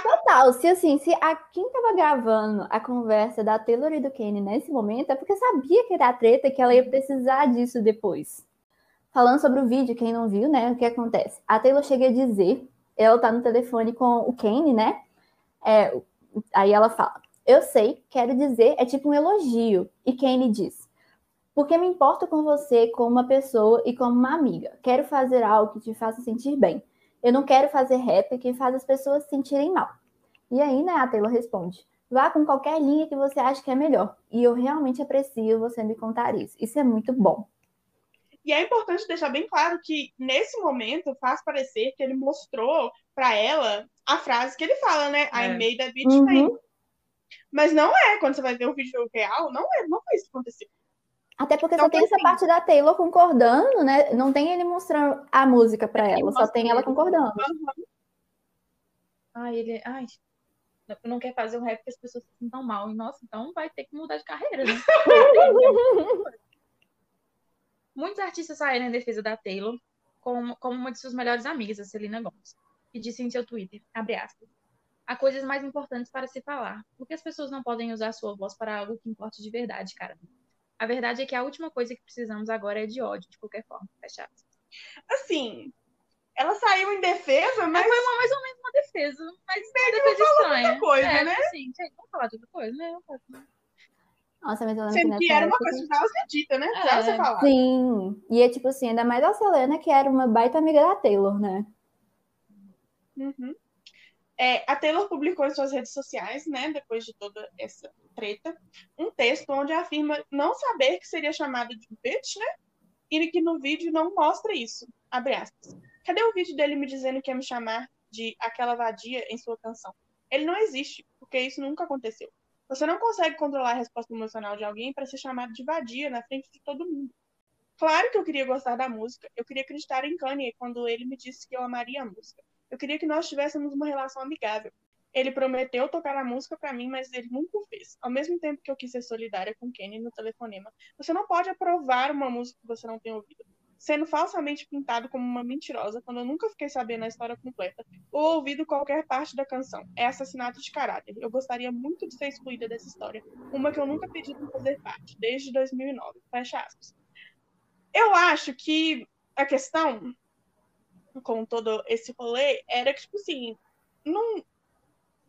Total, se assim, se a quem tava gravando a conversa da Taylor e do Kanye nesse momento é porque sabia que era treta que ela ia precisar disso depois. Falando sobre o vídeo, quem não viu, né? O que acontece? A Taylor chega a dizer, ela tá no telefone com o Kanye, né? É, aí ela fala: Eu sei, quero dizer, é tipo um elogio. E Kanye diz: Porque me importo com você como uma pessoa e como uma amiga. Quero fazer algo que te faça sentir bem. Eu não quero fazer rap que faz as pessoas se sentirem mal. E aí, né, a Taylor responde: Vá com qualquer linha que você acha que é melhor. E eu realmente aprecio você me contar isso. Isso é muito bom. E é importante deixar bem claro que, nesse momento, faz parecer que ele mostrou pra ela a frase que ele fala, né? I É. made a bitch Uhum. Mas não é, quando você vai ver o vídeo real, não é, não foi isso que aconteceu. Até porque Então, só tem essa assim- parte da Taylor concordando, né? Não tem ele mostrando a música pra Ele ela, só tem ela concordando. Ai, ele. Ai, não quer fazer um rap que as pessoas se sintam mal. E, nossa, então vai ter que mudar de carreira, né? Muitos artistas saíram em defesa da Taylor como, como uma de suas melhores amigas, a Selena Gomez, que disse em seu Twitter, abre aspas, há coisas mais importantes para se falar. Por que as pessoas não podem usar sua voz para algo que importe de verdade, cara? A verdade é que a última coisa que precisamos agora é de ódio, de qualquer forma. Fecha aspas. Assim, ela saiu em defesa, mas Foi uma, mais ou menos uma defesa, mas uma defesa estranha. outra coisa, é, né? Assim, gente, vamos falar de outra coisa, né? Falar Nossa, mas eu lembro que sendo nessa que era uma coisa que precisava ser dita, né? É, ser falada. Sim. E é tipo assim, ainda mais a Selena, que era uma baita amiga da Taylor, né? Uhum. É, a Taylor publicou em suas redes sociais, né, depois de toda essa treta, um texto onde afirma não saber que seria chamada de bitch, né? E que no vídeo não mostra isso. Abre aspas. Cadê o vídeo dele me dizendo que ia me chamar de aquela vadia em sua canção? Ele não existe, porque isso nunca aconteceu. Você não consegue controlar a resposta emocional de alguém para ser chamado de vadia na frente de todo mundo. Claro que eu queria gostar da música. Eu queria acreditar em Kanye quando ele me disse que eu amaria a música. Eu queria que nós tivéssemos uma relação amigável. Ele prometeu tocar a música para mim, mas ele nunca o fez. Ao mesmo tempo que eu quis ser solidária com Kenny no telefonema, você não pode aprovar uma música que você não tem ouvido, sendo falsamente pintado como uma mentirosa quando eu nunca fiquei sabendo a história completa ou ouvido qualquer parte da canção. É assassinato de caráter. Eu gostaria muito de ser excluída dessa história, uma que eu nunca pedi para fazer parte, desde 2009. Fecha aspas. Eu acho que a questão com todo esse rolê era que, tipo assim, não,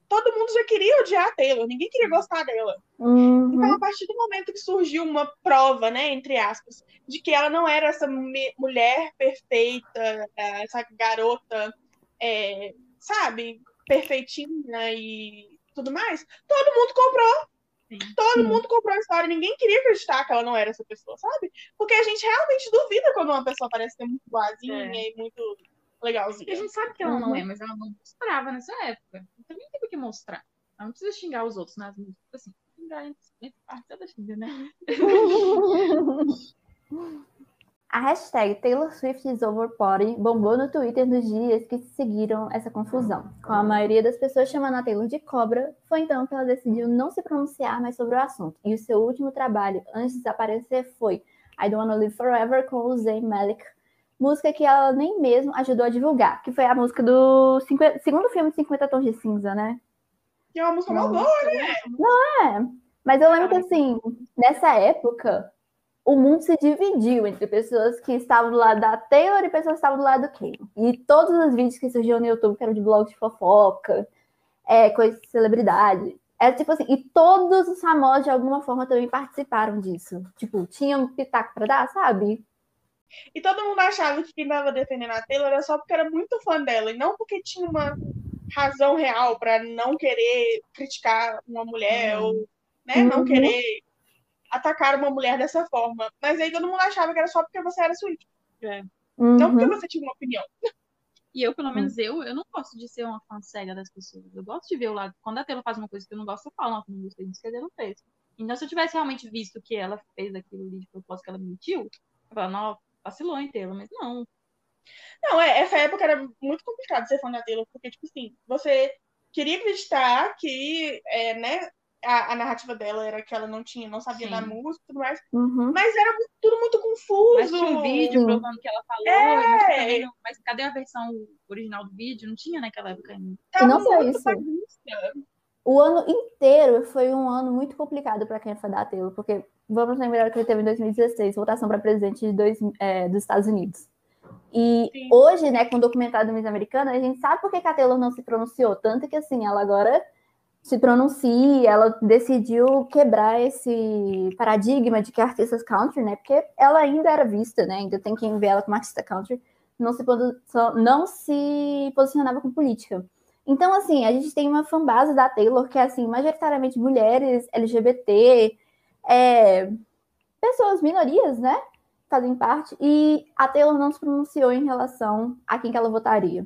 todo mundo já queria odiar a Taylor, ninguém queria gostar dela. Uhum. Então, a partir do momento que surgiu uma prova, né, entre aspas, de que ela não era essa mulher perfeita, é, essa garota, é, sabe, perfeitinha e tudo mais, todo mundo comprou. Sim. Todo Sim. mundo comprou a história, ninguém queria acreditar que ela não era essa pessoa, sabe? Porque a gente realmente duvida quando uma pessoa parece ser muito boazinha É. e muito legalzinha. E a gente sabe que ela não Uhum. é, mas ela não mostrava nessa época. Então nem tem por que mostrar. Ela não precisa xingar os outros nas músicas. Assim, xingar entre, entre partes, ela xinga, né? A hashtag Taylor Swift is over party bombou no Twitter nos dias que seguiram essa confusão. Com a maioria das pessoas chamando a Taylor de cobra, foi então que ela decidiu não se pronunciar mais sobre o assunto. E o seu último trabalho antes de desaparecer foi I Don't Wanna Live Forever com o Zayn Malik, música que ela nem mesmo ajudou a divulgar, que foi a música do 50 segundo filme de 50 Tons de Cinza, né? Que é uma música mal Não. boa, né? É, mas eu lembro que assim, nessa época, o mundo se dividiu entre pessoas que estavam do lado da Taylor e pessoas que estavam do lado do Kanye. E todos os vídeos que surgiam no YouTube, que eram de blog de fofoca, é, coisa de celebridade. É tipo assim, e todos os famosos de alguma forma também participaram disso. Tipo, tinha um pitaco pra dar, sabe? E todo mundo achava que quem tava defendendo a Taylor era só porque era muito fã dela, e não porque tinha uma razão real pra não querer criticar uma mulher Uhum. ou né, não Uhum. querer atacar uma mulher dessa forma. Mas aí todo mundo achava que era só porque você era Swift, não porque Uhum. você tinha uma opinião. E eu, pelo menos eu, eu não gosto de ser uma fã cega das pessoas. Eu gosto de ver o lado. Quando a Taylor faz uma coisa que eu não gosto, eu falo, nossa, não gostei disso que a Taylor fez. Então, se eu tivesse realmente visto que ela fez aquilo ali de propósito que ela mentiu, eu falava, não, vacilou em Taylor, mas não. Não, é, essa época era muito complicado ser fã da Taylor, porque, tipo assim, você queria acreditar que, é, né, a, a narrativa dela era que ela não tinha, não sabia Sim. da música e tudo mais, Uhum. mas era mu- tudo muito confuso. Mas tinha um vídeo provando que ela falou, É. mas, não- mas cadê a versão original do vídeo? Não tinha naquela época ainda. Tava E não só muito isso. bagunça. O ano inteiro foi um ano muito complicado para quem é fã da Taylor, porque vamos lembrar que ele teve em 2016, votação para presidente de dois, é, dos Estados Unidos. E Sim. hoje, né, com o documentário do Miss Americana, a gente sabe por que a Taylor não se pronunciou, tanto que assim, ela agora se pronuncia, ela decidiu quebrar esse paradigma de que artistas country, né, porque ela ainda era vista, né, ainda tem quem vê ela como artista country, não se, não se posicionava com política. Então, assim, a gente tem uma fanbase da Taylor que é, assim, majoritariamente mulheres, LGBT, é, pessoas, minorias, né? Fazem parte. E a Taylor não se pronunciou em relação a quem que ela votaria.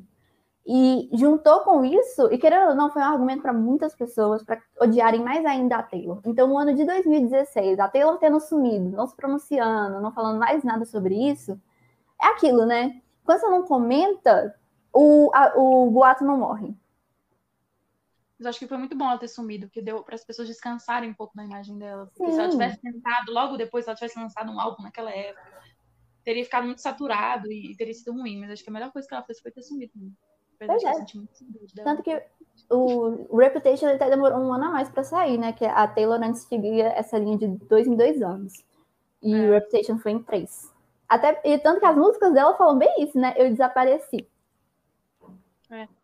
E juntou com isso, e querendo ou não, foi um argumento para muitas pessoas para odiarem mais ainda a Taylor. Então, no ano de 2016, a Taylor tendo sumido, não se pronunciando, não falando mais nada sobre isso, é aquilo, né? Quando você não comenta, o, a- o boato não morre. Mas acho que foi muito bom ela ter sumido, porque deu para as pessoas descansarem um pouco na imagem dela. Porque se ela tivesse tentado, logo depois, se ela tivesse lançado um álbum naquela época, teria ficado muito saturado e teria sido ruim. Mas acho que a melhor coisa que ela fez foi ter sumido. Apesar Pois é. Tanto que o Reputation até demorou um ano a mais para sair, né? Que a Taylor antes seguia essa linha de dois em dois anos. E É. o Reputation foi em três. Até, e tanto que as músicas dela falam bem isso, né? Eu desapareci.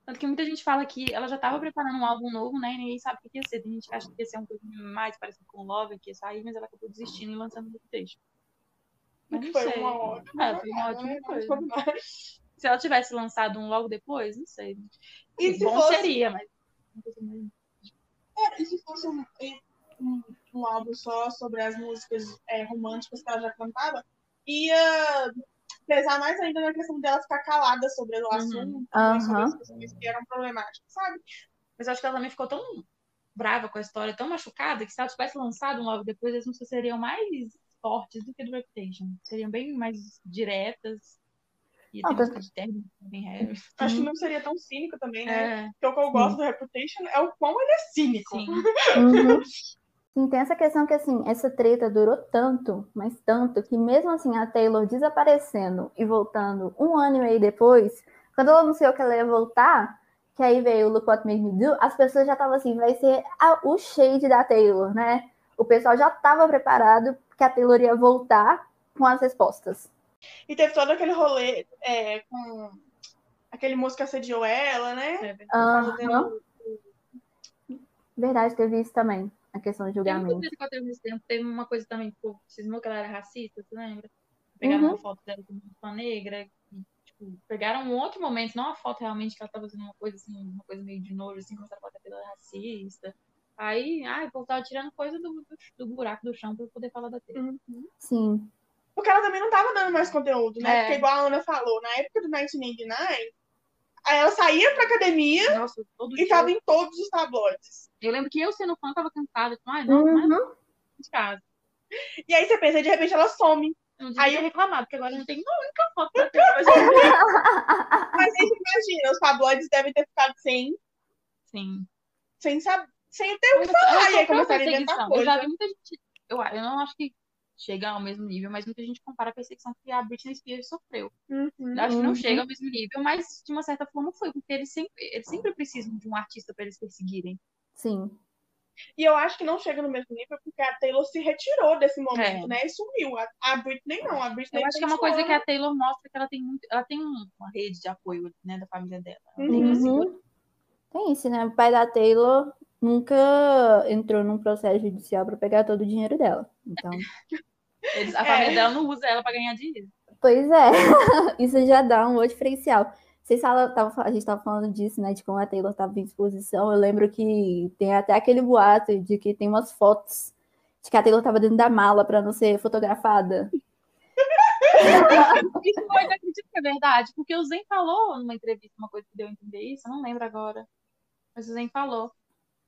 Tanto que muita gente fala que ela já estava preparando um álbum novo, né? E ninguém sabe o que ia ser. Tem gente que acha que ia ser um coisa mais parecido com o Love, que ia sair, mas ela acabou desistindo e lançando o. Mas Que não foi sei. uma ótima. É, foi uma ótima coisa. Se ela tivesse lançado um logo depois, não sei. E se Bom fosse- seria, mas. É, e se fosse um, um, um álbum só sobre as músicas é, românticas que ela já cantava, ia pesar mais ainda na questão dela ficar calada sobre o assunto, né, sobre Aham. as questões que eram problemáticas, sabe? Mas acho que ela também ficou tão brava com a história, tão machucada, que se ela tivesse lançado um logo depois, as músicas seriam mais fortes do que do Reputation. Seriam bem mais diretas. E Ah, tem tá- música de término, bem. Acho que não seria tão cínico também, né? É, Porque o que eu gosto do Reputation é o quão ele é cínico. sim. Uhum. Sim, tem essa questão que, assim, essa treta durou tanto, mas tanto, que mesmo assim a Taylor desaparecendo e voltando um ano e meio depois, quando ela anunciou que ela ia voltar, que aí veio o Look What Made Me Do, as pessoas já estavam assim, vai ser a- o shade da Taylor, né? O pessoal já estava preparado que a Taylor ia voltar com as respostas. E teve todo aquele rolê é, com aquele músico que assediou ela, né? É. Fazendo- Verdade, teve isso também, a questão de Tem julgamento. coisa que aconteceu nesse tempo. Teve uma coisa também que o povo cismou que ela era racista, você lembra? Pegaram Uhum. uma foto dela com uma negra. E, tipo, pegaram um outro momento, não a foto realmente que ela tava fazendo uma coisa assim, uma coisa meio de nojo, assim, começaram a falar que ela era racista. Aí, ai, o povo tava tirando coisa do, do, do buraco do chão pra poder falar da Taylor. Sim. Porque ela também não tava dando mais conteúdo, né? É. Porque igual a Ana falou, na época do 1989, aí ela saía pra academia Nossa, e dia. tava em todos os tabloides. Eu lembro que eu, sendo fã, tava cansada. Tipo, ai, não, não Uhum. de casa. E aí você pensa, de repente ela some. Eu não devia Aí ter eu- reclamado, porque agora não tem única foto da Taylor. Mas aí você imagina, os tabloides devem ter ficado sem, Sim. sem saber, sem ter o que falar. E aí começaram a inventar perseguição. Eu já coisa. vi muita gente. Eu, eu não acho que chega ao mesmo nível, mas muita gente compara a perseguição que a Britney Spears sofreu. Uhum. Eu acho que não Uhum. chega ao mesmo nível, mas de uma certa forma foi, porque eles sempre, eles sempre precisam de um artista para eles perseguirem. Sim. E eu acho que não chega no mesmo nível porque a Taylor se retirou desse momento, É. né? E sumiu. A, a Britney não. A Britney Eu acho que é uma coisa que né? a Taylor mostra que ela tem muito, ela tem um- uma rede de apoio, né, da família dela. Ela tem Uhum. segura- Uhum. Tem isso, né? O pai da Taylor nunca entrou num processo judicial para pegar todo o dinheiro dela. Então, eles- a É. família dela não usa ela para ganhar dinheiro. pois é, isso já dá um outro diferencial. Vocês falam, tava, a gente estava falando disso, né? De como a Taylor estava em exposição. Eu lembro que tem até aquele boato de que tem umas fotos de que a Taylor estava dentro da mala para não ser fotografada. Isso eu ainda acredito que é verdade, porque o Zen falou numa entrevista uma coisa que deu a entender isso, eu não lembro agora. Mas o Zen falou.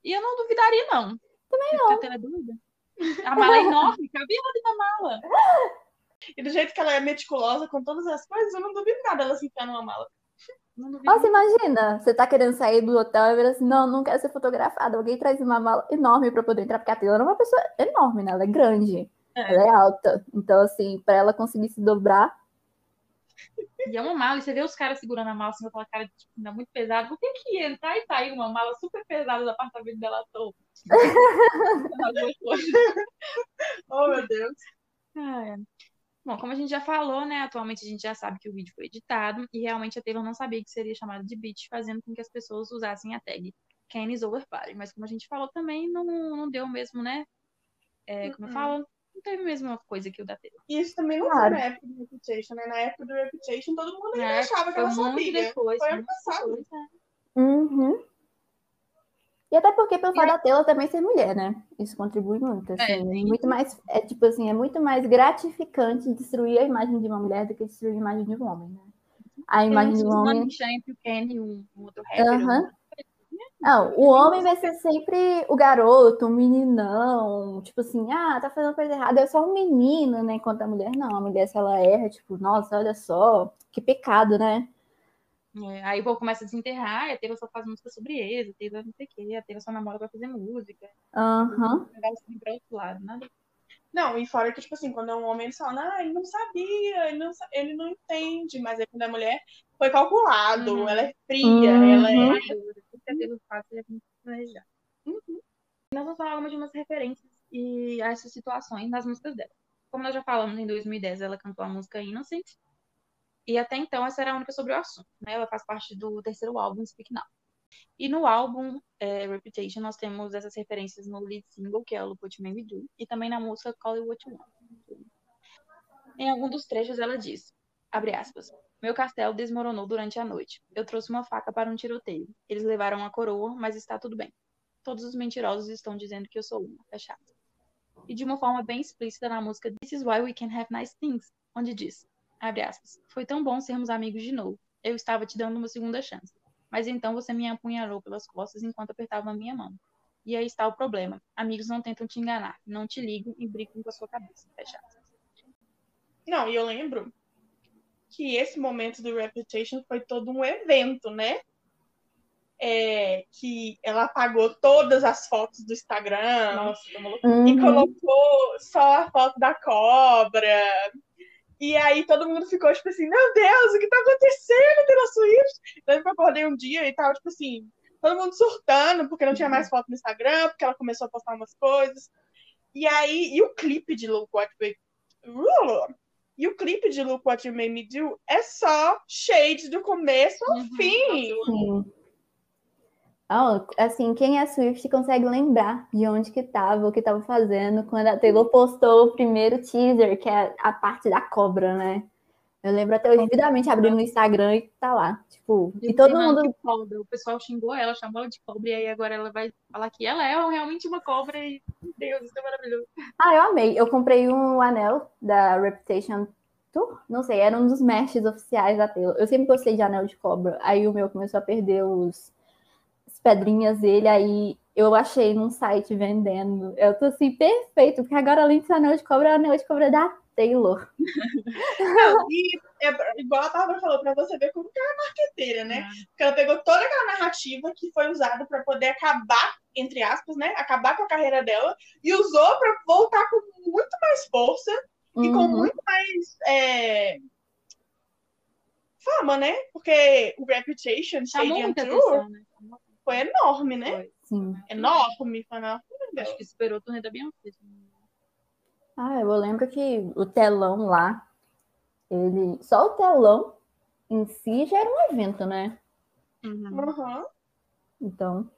E eu não duvidaria, não. Também não. A Taylor é doida. A mala é enorme, cabia ela dentro da mala. E do jeito que ela é meticulosa com todas as coisas, eu não duvido nada ela se enfiar numa mala. Nossa, imagina, você tá querendo sair do hotel e vira assim, não, não quero ser fotografada. Alguém traz uma mala enorme para poder entrar, porque a Taylor é uma pessoa enorme, né? Ela é grande, É. ela é alta. Então, assim, para ela conseguir se dobrar, E é uma mala, e você vê os caras segurando a mala assim, com aquela cara de tipo, ainda muito pesada. Por que que entrar e sair uma mala super pesada do apartamento dela todo? Oh, meu Deus. Ah, é. Bom, como a gente já falou, né? Atualmente a gente já sabe que o vídeo foi editado e realmente a Taylor não sabia que seria chamado de beat, fazendo com que as pessoas usassem a tag Ken is over party. Mas como a gente falou também, não, não deu mesmo, né? É, como eu Uhum. falo, não teve a mesma coisa que o da Taylor. E isso também não Claro. foi na época do Reputation, né? Na época do Reputation, todo mundo ainda achava que ela sabia. depois. Foi ano passado. Uhum. E até porque pelo fato da Taylor também ser mulher, né? Isso contribui muito, assim, É, muito mais, é tipo assim, é muito mais gratificante destruir a imagem de uma mulher do que destruir a imagem de um homem, né? A imagem de um homem, entre o Ken e um, outro rapper. Aham. Não, o homem vai ser sempre o garoto, o meninão, tipo assim, ah, tá fazendo coisa errada, é só um menino, né? Enquanto a mulher não, a mulher se ela erra, tipo, nossa, olha só, que pecado, né? É, aí o povo começa a desenterrar, e a Taylor só faz música sobre eles, a Taylor não sei o quê, a Taylor só namora pra fazer música. Aham. Levar assim pra outro lado, nada. Não, e fora que, tipo assim, quando é um homem, eles falam, ah, ele não sabia, ele não, ele não entende. Mas aí quando é mulher, foi calculado, Uhum. ela é fria, Uhum. ela é. Ai, Deus, tudo que a muito planejar. Uhum. Nós vamos falar algumas de umas referências e a essas situações nas músicas dela. Como nós já falamos, em 2010 ela cantou a música Innocent, e até então essa era a única sobre o assunto. Né? Ela faz parte do terceiro álbum, Speak Now. E no álbum é, Reputation nós temos essas referências no lead single, que é o Look What You Made Me Do, e também na música Call It What You Want. Em algum dos trechos ela diz, abre aspas, meu castelo desmoronou durante a noite. Eu trouxe uma faca para um tiroteio. Eles levaram a coroa, mas está tudo bem. Todos os mentirosos estão dizendo que eu sou uma. Fecha aspas. E de uma forma bem explícita na música This is why we can have nice things, onde diz, abre aspas, foi tão bom sermos amigos de novo. Eu estava te dando uma segunda chance. Mas então você me apunhalou pelas costas enquanto apertava a minha mão. E aí está o problema. Amigos não tentam te enganar, não te ligam e brigam com a sua cabeça. Fecha aspas. Não, e eu lembro que esse momento do Reputation foi todo um evento, né? É, que ela apagou todas as fotos do Instagram Nossa, é Uhum. e colocou só a foto da cobra. E aí todo mundo ficou tipo assim, meu Deus, o que tá acontecendo, Taylor Swift? Daí eu acordei um dia e tava tipo assim, todo mundo surtando porque não tinha mais foto no Instagram, porque ela começou a postar umas coisas. E aí, e o clipe de Look What We... E o clipe de Look What You Made Me Do é só shade do começo ao Uhum. fim. Sim. Ah, assim, quem é Swift consegue lembrar de onde que tava, o que tava fazendo quando a Taylor postou o primeiro teaser, que é a parte da cobra, né? Eu lembro até hoje, vividamente abrindo no Instagram e tá lá. Tipo, e todo mundo. cobra. O pessoal xingou ela, chamou ela de cobra, e aí agora ela vai falar que ela é realmente uma cobra e, meu Deus, isso é maravilhoso. Ah, eu amei. Eu comprei um anel da Reputation Tour, não sei, era um dos mestres oficiais da Taylor. Eu sempre gostei de anel de cobra. Aí o meu começou a perder os as pedrinhas dele, aí eu achei num site vendendo. Eu tô assim, perfeito, porque agora além de ser anel de cobra, é o anel de cobra da Taylor. Não, e é igual a Bárbara falou, pra você ver como que ela é marqueteira, né? Porque ela pegou toda aquela narrativa que foi usada para poder acabar, entre aspas, né? Acabar com a carreira dela e usou para voltar com muito mais força e com Uhum. muito mais é, fama, né? Porque o Reputation Chamou muita atenção, né? Foi enorme, né? Foi. Sim. Enorme, foi enorme. Acho que superou a turnê da Beyoncé. Ah, eu lembro que o telão lá, ele. Só o telão em si já era um evento, né? Uhum. Então.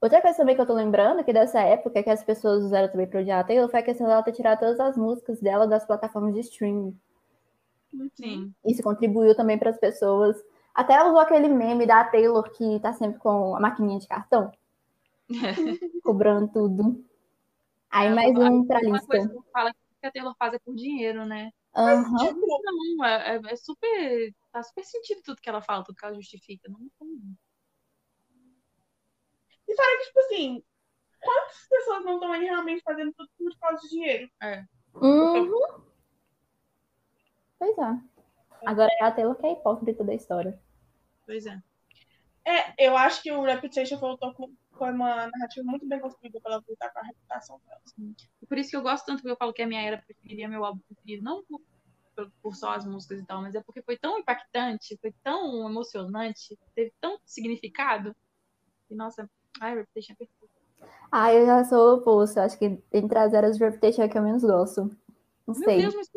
Outra coisa também que eu tô lembrando, que dessa época que as pessoas usaram também pra odiar a Taylor, foi a questão dela ter tirado todas as músicas dela das plataformas de streaming. Sim. Isso contribuiu também para as pessoas. Até ela usou aquele meme da Taylor que tá sempre com a maquininha de cartão, cobrando tudo. Aí É, mais um pra Uma coisa lista. que fala que a Taylor faz é por dinheiro, né? Aham. Tipo, Não, é, é- é super. Tá super sentido tudo que ela fala, tudo que ela justifica. Não tem. E fora que, tipo assim, quantas pessoas não estão aí realmente fazendo tudo por causa de dinheiro? Uhum. Pois é. Agora é a Taylor que é a hipócrita da história. Pois é. É, eu acho que o Reputation voltou com, foi uma narrativa muito bem construída para ela voltar com a reputação dela. Por isso que eu gosto tanto que eu falo que é a minha era preferida, é meu álbum preferido. Não por, por, por só as músicas e tal, mas é porque foi tão impactante, foi tão emocionante, teve tanto significado. E nossa, ai, Reputation é perfeito. Ah, eu já sou o oposto. Acho que entre as eras de Reputation é que eu menos gosto. Não Meu sei. Deus, mas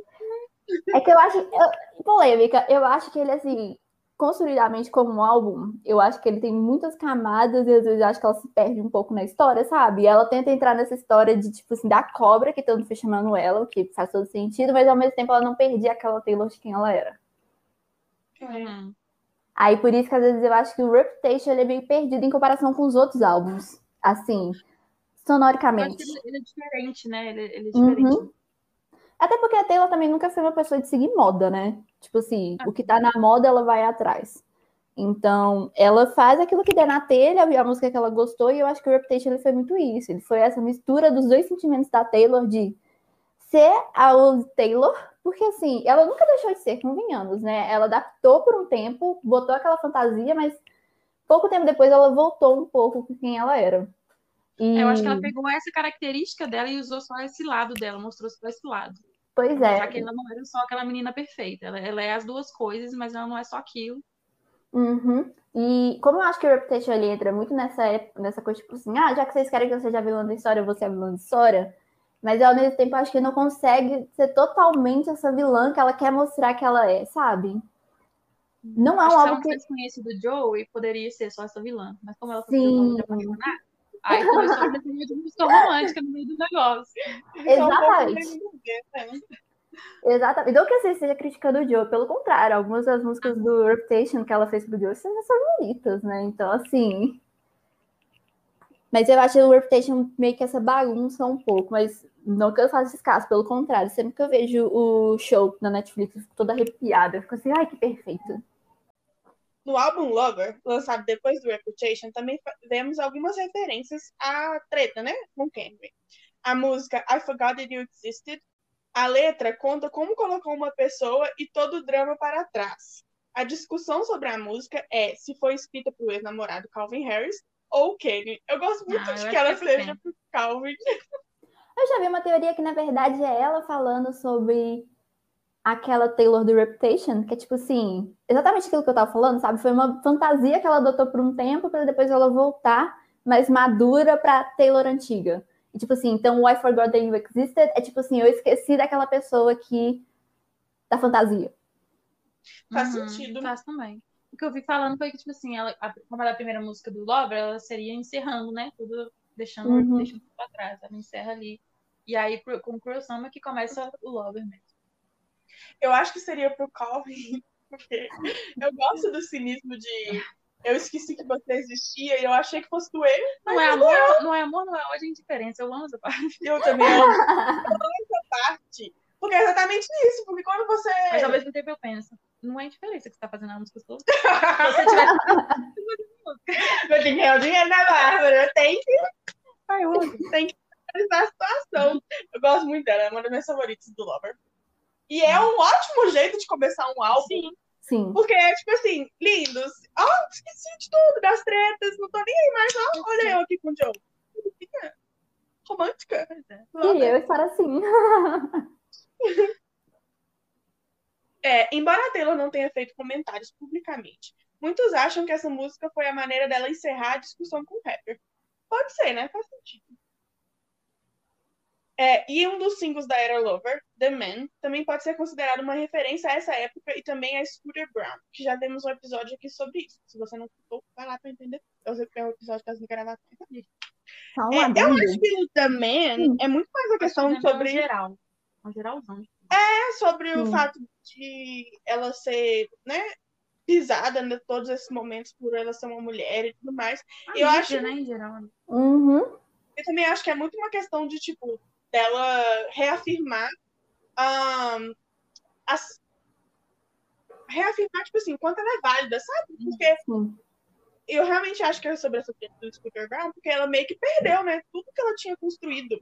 É que eu acho. eu- polêmica, eu acho que ele, assim, construidamente como um álbum, eu acho que ele tem muitas camadas e às vezes eu acho que ela se perde um pouco na história, sabe? E ela tenta entrar nessa história de, tipo assim, da cobra, que todo mundo foi chamando ela, o que faz todo sentido, mas ao mesmo tempo ela não perdia aquela Taylor de quem ela era. Uhum. Aí por isso que às vezes eu acho que o Reputation ele é meio perdido em comparação com os outros álbuns. Assim, sonoricamente. ele, ele é diferente, né? Ele, ele é diferente. Uhum. Até porque a Taylor também nunca foi uma pessoa de seguir moda, né? Tipo assim, o que tá na moda, ela vai atrás. Então, ela faz aquilo que der na telha, a música que ela gostou, e eu acho que o Reputation ele foi muito isso. Ele foi essa mistura dos dois sentimentos da Taylor de ser a old Taylor, porque assim, ela nunca deixou de ser, convenhamos, né? Ela adaptou por um tempo, botou aquela fantasia, mas pouco tempo depois ela voltou um pouco com quem ela era. E... Eu acho que ela pegou essa característica dela e usou só esse lado dela, mostrou só esse lado. Pois é. mostrar que ela não era só aquela menina perfeita. Ela, ela é as duas coisas, mas ela não é só aquilo. Uhum. E como eu acho que o Reputation ele entra muito nessa, nessa coisa, tipo assim, ah, já que vocês querem que eu seja a vilã da história, eu vou ser a vilã da história. Mas ao mesmo tempo, acho que não consegue ser totalmente essa vilã que ela quer mostrar que ela é, sabe? Não é Acho um que se ela álbum que. tivesse conhecido o Joey, poderia ser só essa vilã. Mas como ela foi Sim. apaixonar, aí começou a desenho de música romântica no meio do negócio. Então, Exatamente. né? Exatamente. Não que você esteja criticando o Joe, pelo contrário, algumas das músicas do Reputation que ela fez pro Joe são são bonitas, né? Então, assim. Mas eu acho o Reputation meio que essa bagunça um pouco, mas não que eu faça esse caso, pelo contrário, sempre que eu vejo o show na Netflix, eu fico toda arrepiada, eu fico assim, ai, que perfeito. No álbum Lover, lançado depois do Reputation, também vemos algumas referências à treta, né? Com Kendrick. A música I Forgot That You Existed, a letra conta como colocou uma pessoa e todo o drama para trás. A discussão sobre a música é se foi escrita para o ex-namorado Calvin Harris ou Kenny. Eu gosto muito Ah, de que ela que seja pro Calvin. Eu já vi uma teoria que, na verdade, é ela falando sobre aquela Taylor do Reputation, que é tipo assim, exatamente aquilo que eu tava falando, sabe? Foi uma fantasia que ela adotou por um tempo para depois ela voltar mais madura pra Taylor antiga. E tipo assim, então o I Forgot That You Existed é tipo assim, eu esqueci daquela pessoa que da fantasia. Faz Uhum, sentido. Faz também. O que eu vi falando foi que, tipo assim, ela, a, como ela é a primeira música do Lover, ela seria encerrando, né? Tudo deixando, Uhum. deixando tudo pra trás. Ela encerra ali. E aí, com o Cruel Summer, que começa o Lover mesmo. Eu acho que seria pro Calvin, porque eu gosto do cinismo de eu esqueci que você existia e eu achei que fosse do ele. Não é amor, não é amor, não é ódio, é indiferença. Eu amo essa parte. Eu também amo essa parte. Porque é exatamente isso. Porque quando você. Mas ao mesmo tempo eu penso, não é indiferença que você tá fazendo a música toda. Se você tivesse. Eu tenho que ganhar o dinheiro da Bárbara. Eu tenho que Ai, eu amo. tem que analisar a situação. Eu gosto muito dela, é uma das minhas favoritas do Lover. E é um ótimo jeito de começar um álbum. Sim. Sim. Porque é tipo assim, lindos. Ó, esqueci de tudo, das tretas, não tô nem aí mais. Ó, olha eu aqui com o Joe. Romântica. E eu estar assim. É, embora a Taylor não tenha feito comentários publicamente, muitos acham que essa música foi a maneira dela encerrar a discussão com o rapper. Pode ser, né? Faz sentido. É, e um dos singles da era Lover, The Man, também pode ser considerado uma referência a essa época e também a Scooter Brown, que já temos um episódio aqui sobre isso. Se você não escutou, vai lá pra entender. É o episódio das gravações. Só um É, eu acho que o The Man é muito mais a questão que é sobre geral. Um geralzão. É sobre o Sim. fato de ela ser, né, pisada em todos esses momentos por ela ser uma mulher e tudo mais. A Eu mídia, acho- né, em geral. né? Uhum. Eu também acho que é muito uma questão de, tipo, dela reafirmar ahn, as... reafirmar, tipo assim, quanto ela é válida, sabe? Porque Sim. eu realmente acho que é sobre essa treta do Scooter Brown, porque ela meio que perdeu, né, tudo que ela tinha construído.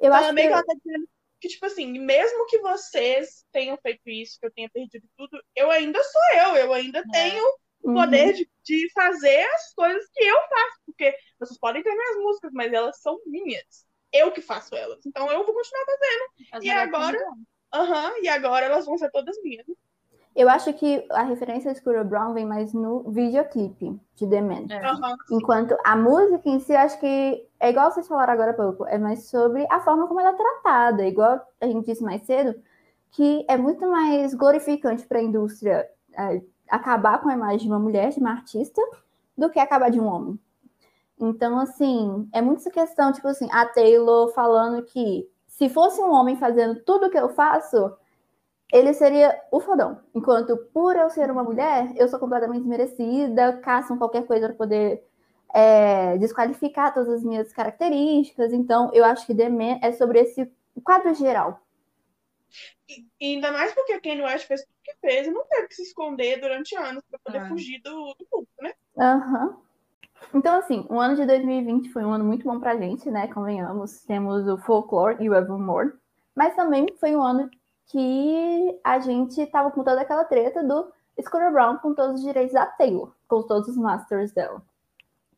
Eu Então, acho meio que que ela tá dizendo que, tipo assim, mesmo que vocês tenham feito isso, que eu tenha perdido tudo, eu ainda sou eu, eu ainda tenho o Uhum. poder de, de fazer as coisas que eu faço. Porque vocês podem ter minhas músicas, mas elas são minhas. Eu que faço elas. Então eu vou continuar fazendo. As E agora? Aham, e agora elas vão ser todas minhas. Eu acho que a referência a Scooter Brown vem mais no videoclipe de The Man. É. Enquanto a música em si, eu acho que é igual vocês falaram agora há pouco, é mais sobre a forma como ela é tratada, igual a gente disse mais cedo, que é muito mais glorificante para a indústria é, acabar com a imagem de uma mulher, de uma artista, do que acabar de um homem. Então, assim, é muito essa questão, tipo assim, a Taylor falando que se fosse um homem fazendo tudo que eu faço, ele seria o fodão. Enquanto, por eu ser uma mulher, eu sou completamente desmerecida, caçam qualquer coisa para poder é, desqualificar todas as minhas características. Então, eu acho que The Man é sobre esse quadro geral. E, ainda mais porque Kanye West fez tudo que fez e não teve que se esconder durante anos pra poder Ah. fugir do, do público, né? Aham. Então, assim, o ano de 2020 foi um ano muito bom pra gente, né? Convenhamos. Temos o Folklore e o Evermore. Mas também foi um ano que a gente tava com toda aquela treta do Scooter Brown com todos os direitos da Taylor, com todos os masters dela.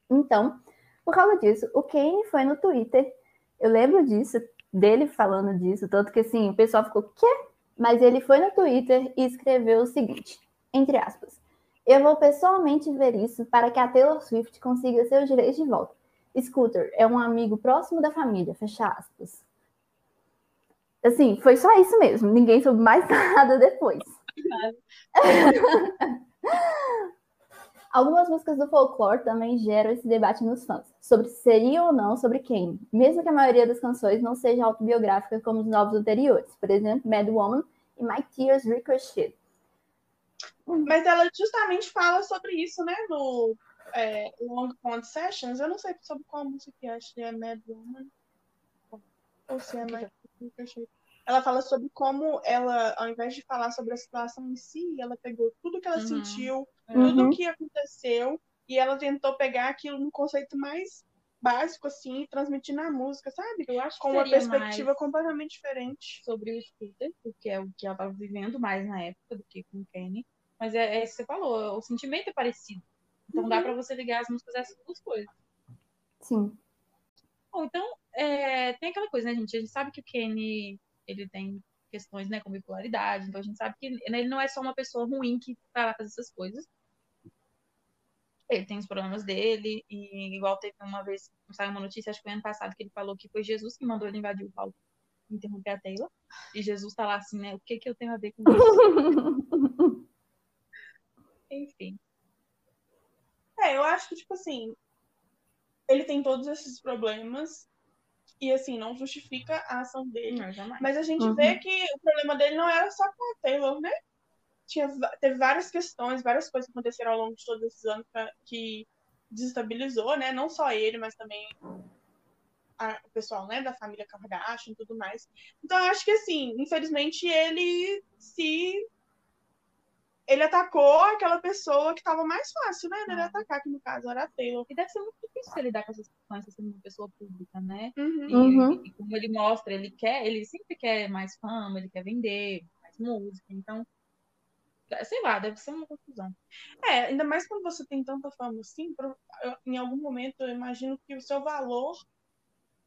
Então, por causa disso, o Kane foi no Twitter. Eu lembro disso, dele falando disso, tanto que assim, o pessoal ficou, quê? Mas ele foi no Twitter e escreveu o seguinte, entre aspas. Eu vou pessoalmente ver isso para que a Taylor Swift consiga seus direitos de volta. Scooter é um amigo próximo da família, fecha aspas. Assim, foi só isso mesmo. Ninguém soube mais nada depois. Algumas músicas do folclore também geram esse debate nos fãs, sobre se seria ou não sobre quem, mesmo que a maioria das canções não seja autobiográfica como os novos anteriores, por exemplo, Mad Woman e My Tears Ricochet. Mas ela justamente fala sobre isso, né? No é, Long Pond Sessions. Eu não sei sobre qual música que é, que é Mad Woman. Ou se é Ricochet. Ela fala sobre como ela, ao invés de falar sobre a situação em si, ela pegou tudo que ela Uhum. sentiu tudo Uhum. o que aconteceu e ela tentou pegar aquilo num conceito mais básico assim e transmitir na música, sabe? Eu acho que Com uma perspectiva mais completamente diferente. sobre o Scooter, porque é o que ela estava vivendo mais na época do que com o Kenny. Mas é, é isso que você falou, o sentimento é parecido. Então dá pra você ligar as músicas a essas duas coisas. Sim. Bom, então, é, tem aquela coisa, né, gente? A gente sabe que o Kenny, ele tem questões, né, com bipolaridade, então a gente sabe que ele não é só uma pessoa ruim que vai lá fazer essas coisas. Ele tem os problemas dele, e igual teve uma vez, saiu uma notícia, acho que foi ano passado, que ele falou que foi Jesus que mandou ele invadir o palco interromper a Taylor. E Jesus tá lá assim, né? O que que eu tenho a ver com isso? Enfim. É, eu acho que, tipo assim, ele tem todos esses problemas e, assim, não justifica a ação dele. Não. Mas a gente Uhum. vê que o problema dele não era só com a Taylor, né? Tinha, teve várias questões, várias coisas que aconteceram ao longo de todos esses anos pra- que desestabilizou, né? Não só ele, mas também a- o pessoal, né? Da família Kardashian e tudo mais. Então, eu acho que, assim, infelizmente, ele se... Ele atacou aquela pessoa que estava mais fácil, né? Dele Ah. atacar, que no caso era a Taylor. E deve ser muito difícil lidar com essas questões sendo uma pessoa pública, né? Uhum. E, Uhum. e como ele mostra, ele quer, ele sempre quer mais fama, ele quer vender mais música, então, sei lá, deve ser uma confusão. É, ainda mais quando você tem tanta fama assim, em algum momento eu imagino que o seu valor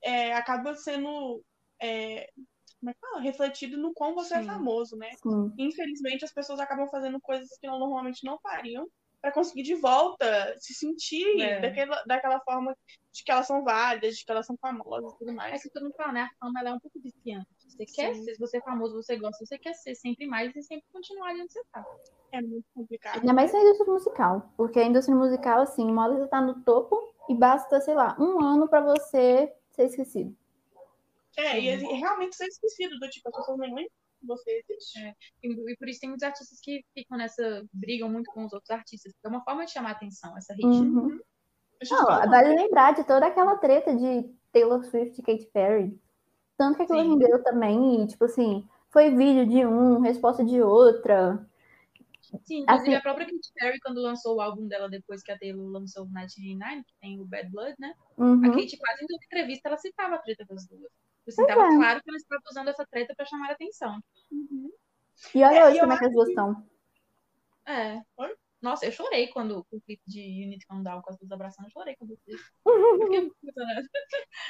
é, acaba sendo é, como é que fala? refletido no quão você é Sim. famoso, né? Sim. Infelizmente as pessoas acabam fazendo coisas que normalmente não fariam para conseguir de volta se sentir É. daquela, daquela forma de que elas são válidas, de que elas são famosas e tudo É mais. que todo mundo fala, né? A fama ela é um pouco viciante. Você quer Sim. ser, se você é famoso, você gosta, você quer ser sempre mais e sempre continuar ali onde você tá. É muito complicado. Ainda mais na indústria musical. Porque a indústria musical, assim, uma hora você tá no topo e basta, sei lá, um ano pra você ser esquecido. É, e Sim. é realmente ser esquecido do tipo, as pessoas nem lembram que você existe. É. E, e por isso tem muitos artistas que ficam nessa, brigam muito com os outros artistas, é uma forma de chamar atenção, essa rixa. Uhum. Eu te Não, vale lembrar de toda aquela treta de Taylor Swift e Katy Perry. Tanto que aquilo Sim. rendeu também, e, tipo assim, foi vídeo de um, resposta de outra. Sim, inclusive Assim- a própria Katy Perry, quando lançou o álbum dela depois que a Taylor lançou o 1999, que tem o Bad Blood, né? A Uhum. Katy quase em toda entrevista ela citava a treta das duas. Assim, tava é. claro que ela estava usando essa treta pra chamar a atenção. E olha É, hoje eu como é que as duas estão. É. Oi? Nossa, eu chorei quando o clipe de Unity Countdown com as duas abraçando, eu chorei quando eu fiz.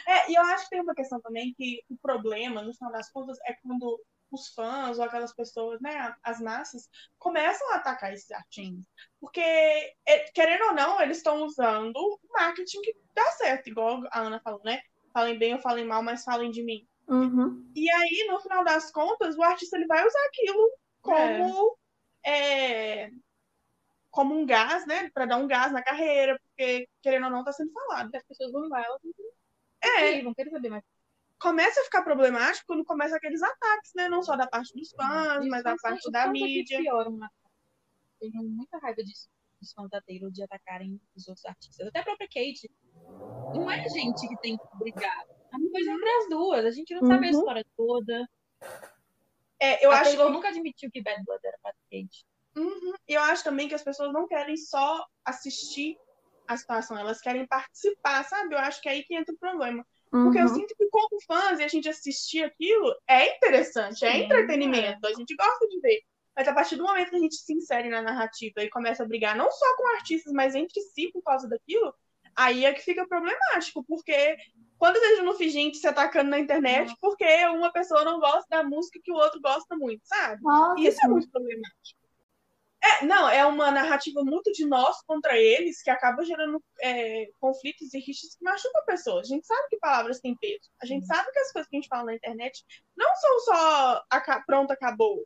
É, e eu acho que tem uma questão também que o problema, no final das contas, é quando os fãs ou aquelas pessoas, né, as massas, começam a atacar esses artistas. Porque, é, querendo ou não, eles estão usando o marketing que dá certo, igual a Ana falou, né? Falem bem ou falem mal, mas falem de mim. Uhum. E aí, no final das contas, o artista ele vai usar aquilo como, é, como um gás, né? Para dar um gás na carreira, porque, querendo ou não, tá sendo falado. Porque as pessoas vão lá, elas vão É, querer, vão querer saber mais. começa a ficar problemático quando começa aqueles ataques, né? Não só da parte dos fãs, Isso mas da parte da é mídia. pioram a- Tenho muita raiva disso, dos fãs da Taylor, de atacarem os outros artistas. Até a própria Kate. Não é a gente que tem que brigar. É uma coisa entre as duas. A gente não sabe a Uhum. história toda. É, eu a acho Taylor que- nunca admitiu que Bad Blood era pra Kate. Uhum. Eu acho também que as pessoas não querem só assistir a situação, elas querem participar, sabe? Eu acho que é aí que entra o problema. Porque eu Uhum. sinto que como fãs e a gente assistir aquilo é interessante, é entretenimento, a gente gosta de ver. Mas a partir do momento que a gente se insere na narrativa e começa a brigar não só com artistas, mas entre si por causa daquilo, aí é que fica problemático, porque quantas vezes eu não fiz gente se atacando na internet porque uma pessoa não gosta da música que o outro gosta muito, sabe? Nossa, Isso é muito problemático. É, não, é uma narrativa muito de nós contra eles que acaba gerando é, conflitos e rixas que machucam pessoas. A gente sabe que palavras têm peso. A gente sabe que as coisas que a gente fala na internet não são só aca- pronto, acabou.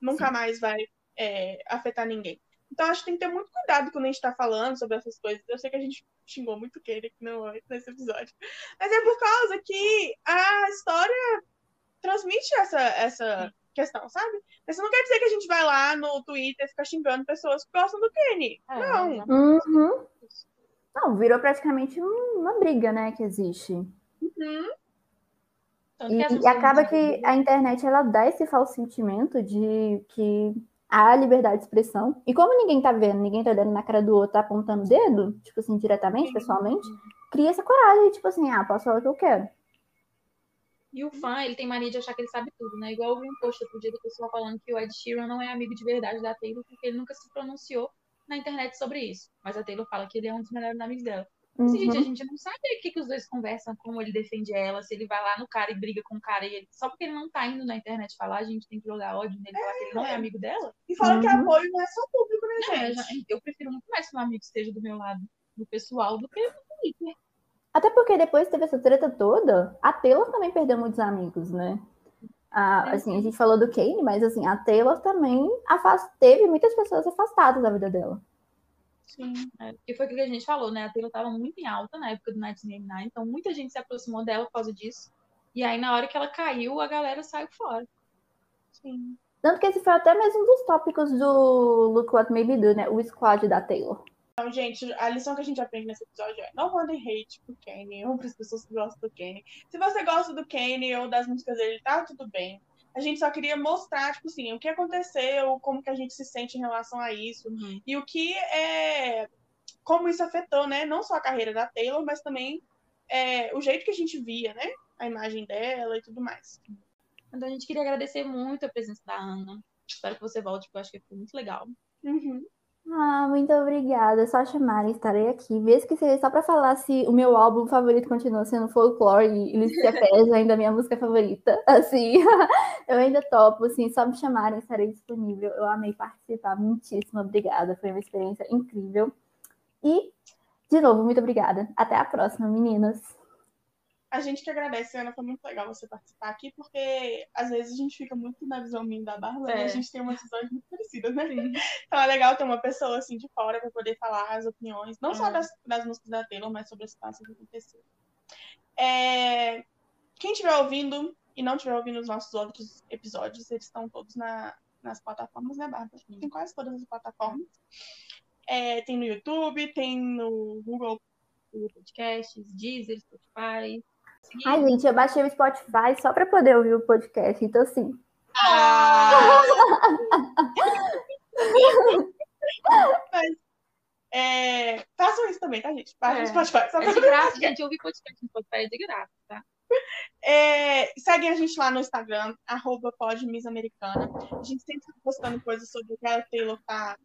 Nunca mais vai é, afetar ninguém. Então acho que tem que ter muito cuidado quando a gente está falando sobre essas coisas. Eu sei que a gente xingou muito Kane aqui no, nesse episódio. Mas é por causa que a história transmite essa, essa questão, sabe? Mas isso não quer dizer que a gente vai lá no Twitter e fica xingando pessoas que gostam do Kenny. É, não. já- Uhum. Não, virou praticamente um- uma briga, né, que existe. Uhum. E, e acaba que a internet ela dá esse falso sentimento de que a liberdade de expressão. E como ninguém tá vendo, ninguém tá olhando na cara do outro, tá apontando o dedo, tipo assim, diretamente, pessoalmente, cria essa coragem, tipo assim, ah, posso falar o que eu quero. E o fã, ele tem mania de achar que ele sabe tudo, né? Igual eu vi um post outro dia da pessoa falando que o Ed Sheeran não é amigo de verdade da Taylor porque ele nunca se pronunciou na internet sobre isso. Mas a Taylor fala que ele é um dos melhores amigos dela. Uhum. gente, a gente não sabe o que, que os dois conversam, como ele defende ela, se ele vai lá no cara e briga com o cara. E ele, só porque ele não tá indo na internet falar, a gente tem que jogar ódio nele, falar que ele não é amigo dela. E fala uhum. que apoio não é só público, né, gente? É, já, eu prefiro muito mais que um amigo esteja do meu lado, do pessoal, do que no Twitter. Até porque depois teve essa treta toda, a Taylor também perdeu muitos amigos, né? Ah, assim, a gente falou do Kane, mas assim, a Taylor também afast... teve muitas pessoas afastadas da vida dela. Sim, é, e foi o que a gente falou, né? A Taylor estava muito em alta na época do 1989, então muita gente se aproximou dela por causa disso. E aí, na hora que ela caiu, a galera saiu fora. Sim. Tanto que esse foi até mesmo um dos tópicos do Look What Maybe Do, né? O squad da Taylor. Então, gente, a lição que a gente aprende nesse episódio é não mandem hate pro Kanye ou pras pessoas que gostam do Kanye. Se você gosta do Kanye ou das músicas dele, tá tudo bem a gente só queria mostrar, tipo assim, o que aconteceu, como que a gente se sente em relação a isso, uhum. e o que é. como isso afetou, né? Não só a carreira da Taylor, mas também é, o jeito que a gente via, né? A imagem dela e tudo mais. Então a gente queria agradecer muito a presença da Ana. Espero que você volte, porque eu acho que foi muito legal. Uhum. Ah, muito obrigada. É só chamar, estarei aqui. Mesmo que seja só para falar se o meu álbum favorito continua sendo Folklore e Lícia Pés ainda a minha música favorita. Assim, eu ainda topo, assim, só me chamarem, estarei disponível. Eu amei participar. Muitíssimo obrigada. Foi uma experiência incrível. E, de novo, muito obrigada. Até a próxima, meninas. A gente que agradece, Ana, foi muito legal você participar aqui, porque às vezes a gente fica muito na visão minha da Bárbara é. e a gente tem umas visões muito parecidas, né? Sim. Então é legal ter uma pessoa assim de fora para poder falar as opiniões, não é. só das, das músicas da Taylor, mas sobre a situação que aconteceu. É... Quem estiver ouvindo e não estiver ouvindo os nossos outros episódios, eles estão todos na, nas plataformas, né, Bárbara? Tem quase todas as plataformas. É, tem no YouTube, tem no Google Podcasts, Deezer, Spotify, Ai, gente, eu baixei o Spotify só para poder ouvir o podcast, então assim. Ah! Mas, é, façam isso também, tá, gente? Baixem é. o Spotify. Só é de graça, gente. Ouvir podcast no Spotify é de graça, tá? É, seguem a gente lá no Instagram, arroba podmissamericana. A gente sempre tá postando coisas sobre o que a Taylor tá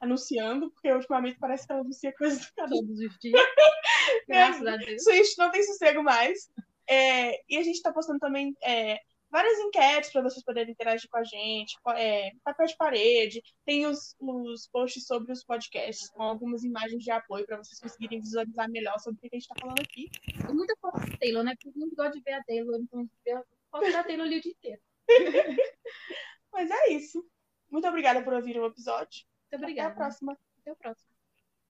anunciando, porque ultimamente parece que ela anuncia coisas do canal. Todos os dias. Graças é, a Deus. Switch não tem sossego mais. É, e a gente está postando também é, várias enquetes para vocês poderem interagir com a gente, é, papel de parede, tem os, os posts sobre os podcasts, com algumas imagens de apoio para vocês conseguirem visualizar melhor sobre o que a gente está falando aqui. E muita foto da Taylor, né? Porque mundo gosta de ver a Taylor, então ver a foto da Taylor ali o dia inteiro. Mas é isso. Muito obrigada por ouvir o episódio. Muito obrigada. Até a próxima. Até o próximo.